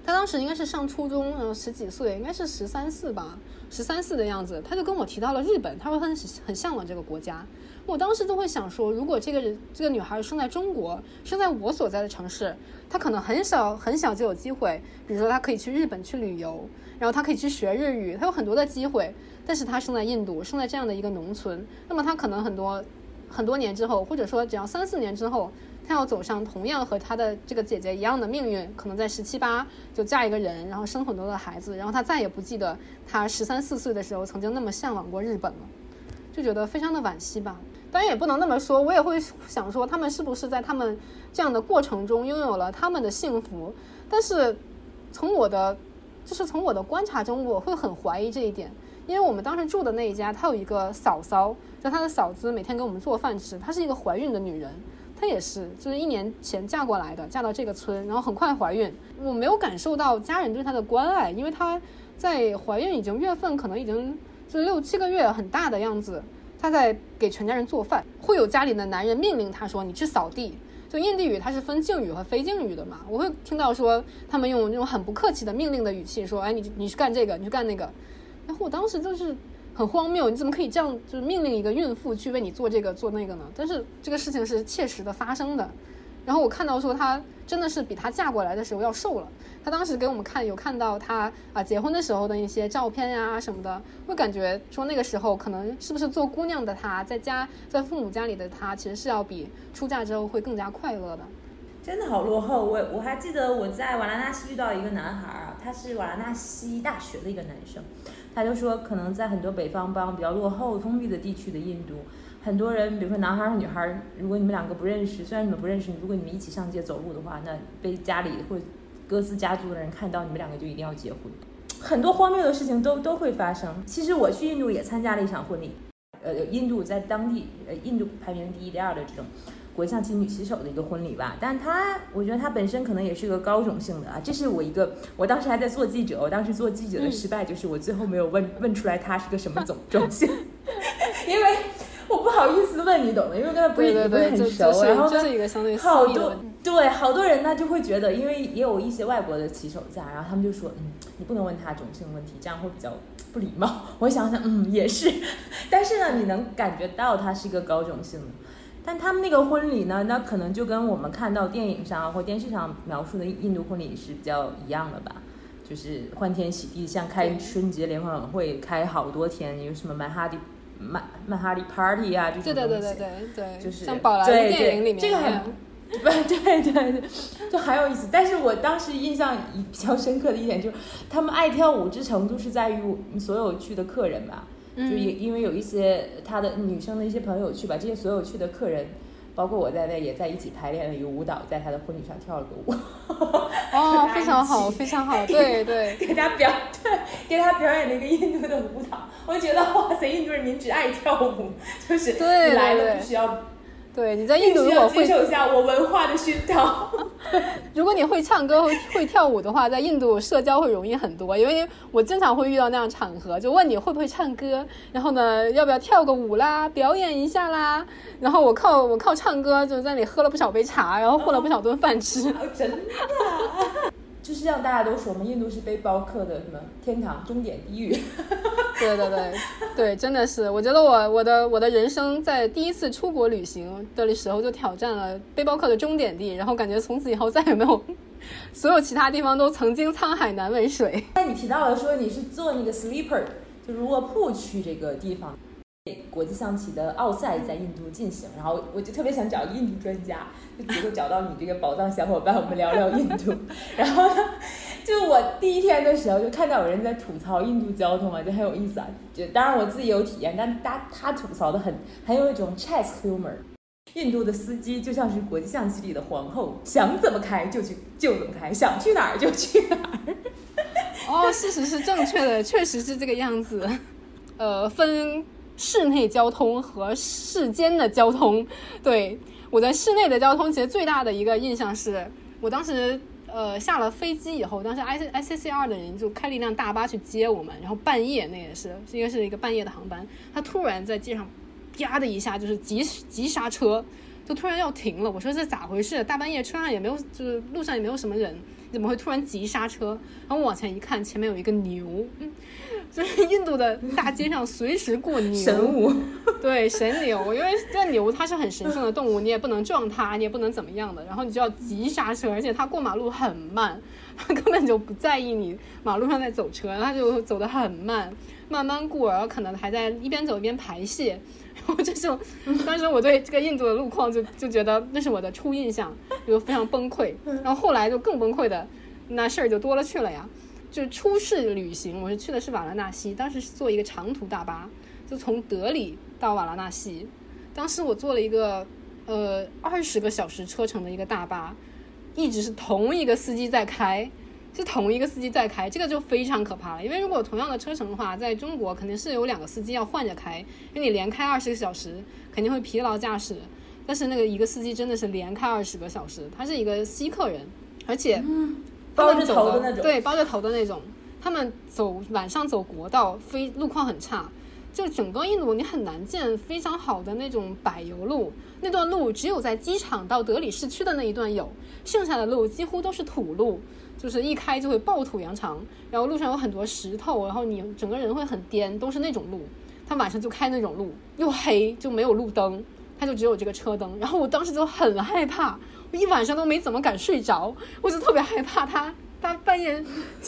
他当时应该是上初中，然后十几岁，应该是十三四吧，十三四的样子。他就跟我提到了日本，他说他很很向往这个国家。我当时都会想说，如果这个人这个女孩生在中国，生在我所在的城市，她可能很小很小就有机会，比如说她可以去日本去旅游，然后她可以去学日语，她有很多的机会。但是她生在印度，生在这样的一个农村，那么她可能很多很多年之后，或者说只要三四年之后。她要走上同样和她的这个姐姐一样的命运，可能在十七八就嫁一个人，然后生很多的孩子，然后她再也不记得她十三四岁的时候曾经那么向往过日本了，就觉得非常的惋惜吧。当然也不能那么说，我也会想说他们是不是在他们这样的过程中拥有了他们的幸福。但是从我的就是从我的观察中，我会很怀疑这一点，因为我们当时住的那一家，他有一个嫂嫂，就他的嫂子每天给我们做饭吃，她是一个怀孕的女人。她也是，就是一年前嫁过来的，嫁到这个村，然后很快怀孕。我没有感受到家人对她的关爱，因为她在怀孕已经月份可能已经就六七个月，很大的样子。她在给全家人做饭，会有家里的男人命令她说：“你去扫地。”就印地语它是分敬语和非敬语的嘛，我会听到说他们用那种很不客气的命令的语气说：“哎，你你去干这个，你去干那个。”然后我当时就是。很荒谬，你怎么可以这样就是命令一个孕妇去为你做这个做那个呢？但是这个事情是切实的发生的。然后我看到说她真的是比她嫁过来的时候要瘦了。她当时给我们看有看到她啊结婚的时候的一些照片呀什么的，会感觉说那个时候可能是不是做姑娘的她在家在父母家里的她其实是要比出嫁之后会更加快乐的。真的好落后。我我还记得我在瓦拉纳西遇到一个男孩啊，他是瓦拉纳西大学的一个男生。他就说，可能在很多北方邦比较落后、封闭的地区的印度，很多人，比如说男孩和女孩，如果你们两个不认识，虽然你们不认识，如果你们一起上街走路的话，那被家里或各自家族的人看到，你们两个就一定要结婚。很多荒谬的事情都都会发生。其实我去印度也参加了一场婚礼，呃，印度在当地，呃，印度排名第一、第二的这种。国象棋女棋手的一个婚礼吧，但她，我觉得她本身可能也是个高种性的啊。这是我一个，我当时还在做记者，我当时做记者的失败就是我最后没有问问出来她是个什么种种姓，因为我不好意思问你懂的，因为跟她不是不是很熟，然后就是一个相对好多对好多人呢就会觉得，因为也有一些外国的棋手在，然后他们就说，嗯，你不能问他种姓问题，这样会比较不礼貌。我想想，嗯，也是，但是呢，你能感觉到他是一个高种性的。但他们那个婚礼呢，那可能就跟我们看到电影上或电视上描述的印度婚礼是比较一样的吧，就是欢天喜地，像开春节联欢晚会开好多天，有什么曼哈迪曼曼哈迪 party 啊这种东西，对对对对对，就是像宝莱坞电影里面这个很，不 对对对，就很有意思。但是我当时印象比较深刻的一点就是，他们爱跳舞之程度是在于所有去的客人吧。就也因为有一些他的女生的一些朋友去吧，这些所有去的客人，包括我在内，也在一起排练了一个舞蹈，在他的婚礼上跳了个舞。哦，非常好，非常好，对对，给他表 对，给他表演了一个印度的舞蹈，我就觉得哇塞，印度人民只爱跳舞，就是来了必须要。对，你在印度如果会接受一下我文化的熏陶。如果你会唱歌、会会跳舞的话，在印度社交会容易很多，因为我经常会遇到那样场合，就问你会不会唱歌，然后呢，要不要跳个舞啦，表演一下啦，然后我靠我靠唱歌就在那里喝了不少杯茶，然后混了不少顿饭吃。真的。就是让大家都说我们，印度是背包客的什么天堂、终点、地狱。对对对对，真的是，我觉得我我的我的人生在第一次出国旅行的时候就挑战了背包客的终点地，然后感觉从此以后再也没有所有其他地方都曾经沧海难为水。那你提到了说你是做那个 sleeper，就是卧铺去这个地方。国际象棋的奥赛在印度进行，然后我就特别想找印度专家，就结果找到你这个宝藏小伙伴，我们聊聊印度。然后呢，就我第一天的时候就看到有人在吐槽印度交通啊，就很有意思啊。就当然我自己有体验，但他他吐槽的很很有一种 chess humor。印度的司机就像是国际象棋里的皇后，想怎么开就去就怎么开，想去哪儿就去哪儿。哦，事实是正确的，确实是这个样子。呃，分。室内交通和世间的交通，对我在室内的交通，其实最大的一个印象是，我当时呃下了飞机以后，当时 I I C C R 的人就开了一辆大巴去接我们，然后半夜那也是，应该是一个半夜的航班，他突然在街上啪的一下就是急急刹车，就突然要停了，我说这咋回事？大半夜车上也没有，就是路上也没有什么人，怎么会突然急刹车？然后我往前一看，前面有一个牛。就是印度的大街上随时过牛，神武，对神牛，因为这牛它是很神圣的动物，你也不能撞它，你也不能怎么样的，然后你就要急刹车，而且它过马路很慢，它 根本就不在意你马路上在走车，它就走得很慢，慢慢过，然后可能还在一边走一边排泄，然后这是当时我对这个印度的路况就就觉得那是我的初印象，就非常崩溃，然后后来就更崩溃的那事儿就多了去了呀。就初试旅行，我是去的是瓦拉纳西，当时是坐一个长途大巴，就从德里到瓦拉纳西。当时我坐了一个呃二十个小时车程的一个大巴，一直是同一个司机在开，是同一个司机在开，这个就非常可怕了。因为如果同样的车程的话，在中国肯定是有两个司机要换着开，因为你连开二十个小时肯定会疲劳驾驶。但是那个一个司机真的是连开二十个小时，他是一个西客人，而且。包着头的那种，对，包着头的那种。他们走晚上走国道，非路况很差，就整个印度你很难见非常好的那种柏油路。那段路只有在机场到德里市区的那一段有，剩下的路几乎都是土路，就是一开就会暴土扬长，然后路上有很多石头，然后你整个人会很颠，都是那种路。他晚上就开那种路，又黑就没有路灯，他就只有这个车灯。然后我当时就很害怕。我一晚上都没怎么敢睡着，我就特别害怕他，他半夜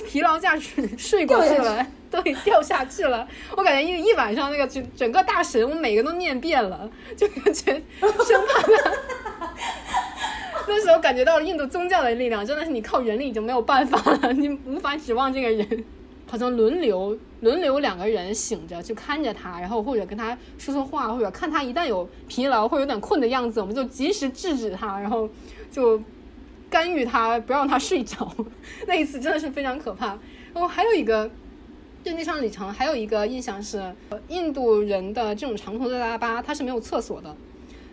疲劳驾驶 睡过去了，对，掉下去了。我感觉一一晚上那个整整个大神，我每个都念遍了，就感觉生怕他。那时候感觉到了印度宗教的力量，真的是你靠人力已经没有办法了，你无法指望这个人。好像轮流 轮流两个人醒着去看着他，然后或者跟他说说话，或者看他一旦有疲劳或有点困的样子，我们就及时制止他，然后就干预他，不让他睡着。那一次真的是非常可怕。然后还有一个对那趟旅程还有一个印象是，印度人的这种长途的大巴，它是没有厕所的，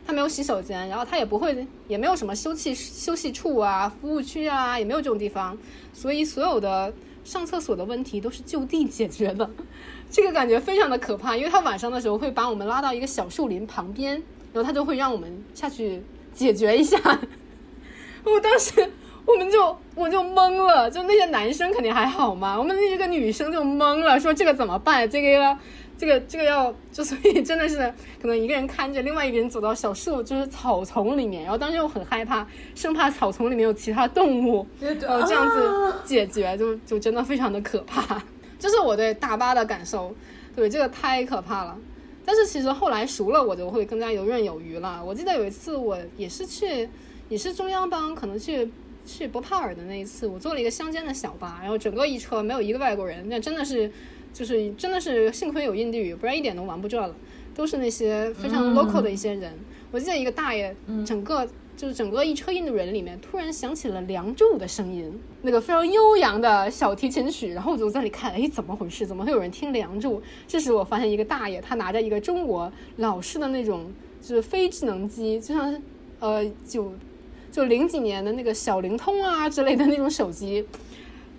它没有洗手间，然后它也不会也没有什么休息休息处啊、服务区啊，也没有这种地方，所以所有的。上厕所的问题都是就地解决的，这个感觉非常的可怕，因为他晚上的时候会把我们拉到一个小树林旁边，然后他就会让我们下去解决一下。我当时我们就我就懵了，就那些男生肯定还好嘛，我们那个女生就懵了，说这个怎么办？这个。这个这个要就所以真的是可能一个人看着，另外一个人走到小树就是草丛里面，然后当时又很害怕，生怕草丛里面有其他动物，然后这样子解决就就真的非常的可怕。这是我对大巴的感受，对这个太可怕了。但是其实后来熟了，我就会更加游刃有余了。我记得有一次我也是去，也是中央邦，可能去去博帕尔的那一次，我坐了一个乡间的小巴，然后整个一车没有一个外国人，那真的是。就是真的是幸亏有印地语，不然一点都玩不转了。都是那些非常 local 的一些人。我记得一个大爷，整个就是整个一车印度人里面，突然响起了《梁祝》的声音，那个非常悠扬的小提琴曲。然后我就在那里看，哎，怎么回事？怎么会有人听《梁祝》？这时我发现一个大爷，他拿着一个中国老式的那种就是非智能机，就像呃九就零几年的那个小灵通啊之类的那种手机。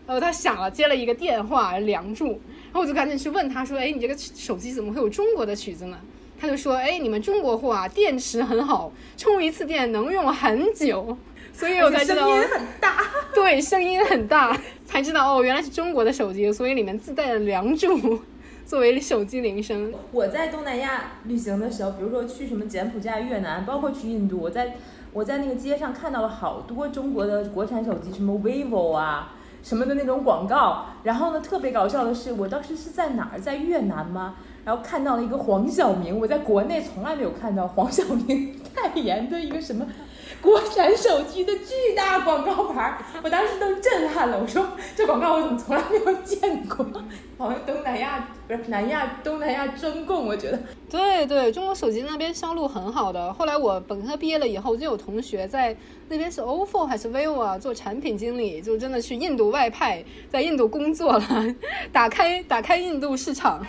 呃，他响了，接了一个电话，《梁祝》。然后我就赶紧去问他说：“哎，你这个手机怎么会有中国的曲子呢？”他就说：“哎，你们中国货啊，电池很好，充一次电能用很久。”所以我才知道声音很大，对，声音很大，才知道哦，原来是中国的手机，所以里面自带了《梁祝 》作为手机铃声。我在东南亚旅行的时候，比如说去什么柬埔寨、越南，包括去印度，我在。我在那个街上看到了好多中国的国产手机，什么 vivo 啊什么的那种广告。然后呢，特别搞笑的是，我当时是在哪儿，在越南吗？然后看到了一个黄晓明，我在国内从来没有看到黄晓明 代言的一个什么。国产手机的巨大广告牌，我当时都震撼了。我说这广告我怎么从来没有见过？好像东南亚不是南亚，东南亚中共，我觉得。对对，中国手机那边销路很好的。后来我本科毕业了以后，就有同学在那边是 OFO 还是 vivo 啊，做产品经理，就真的去印度外派，在印度工作了，打开打开印度市场。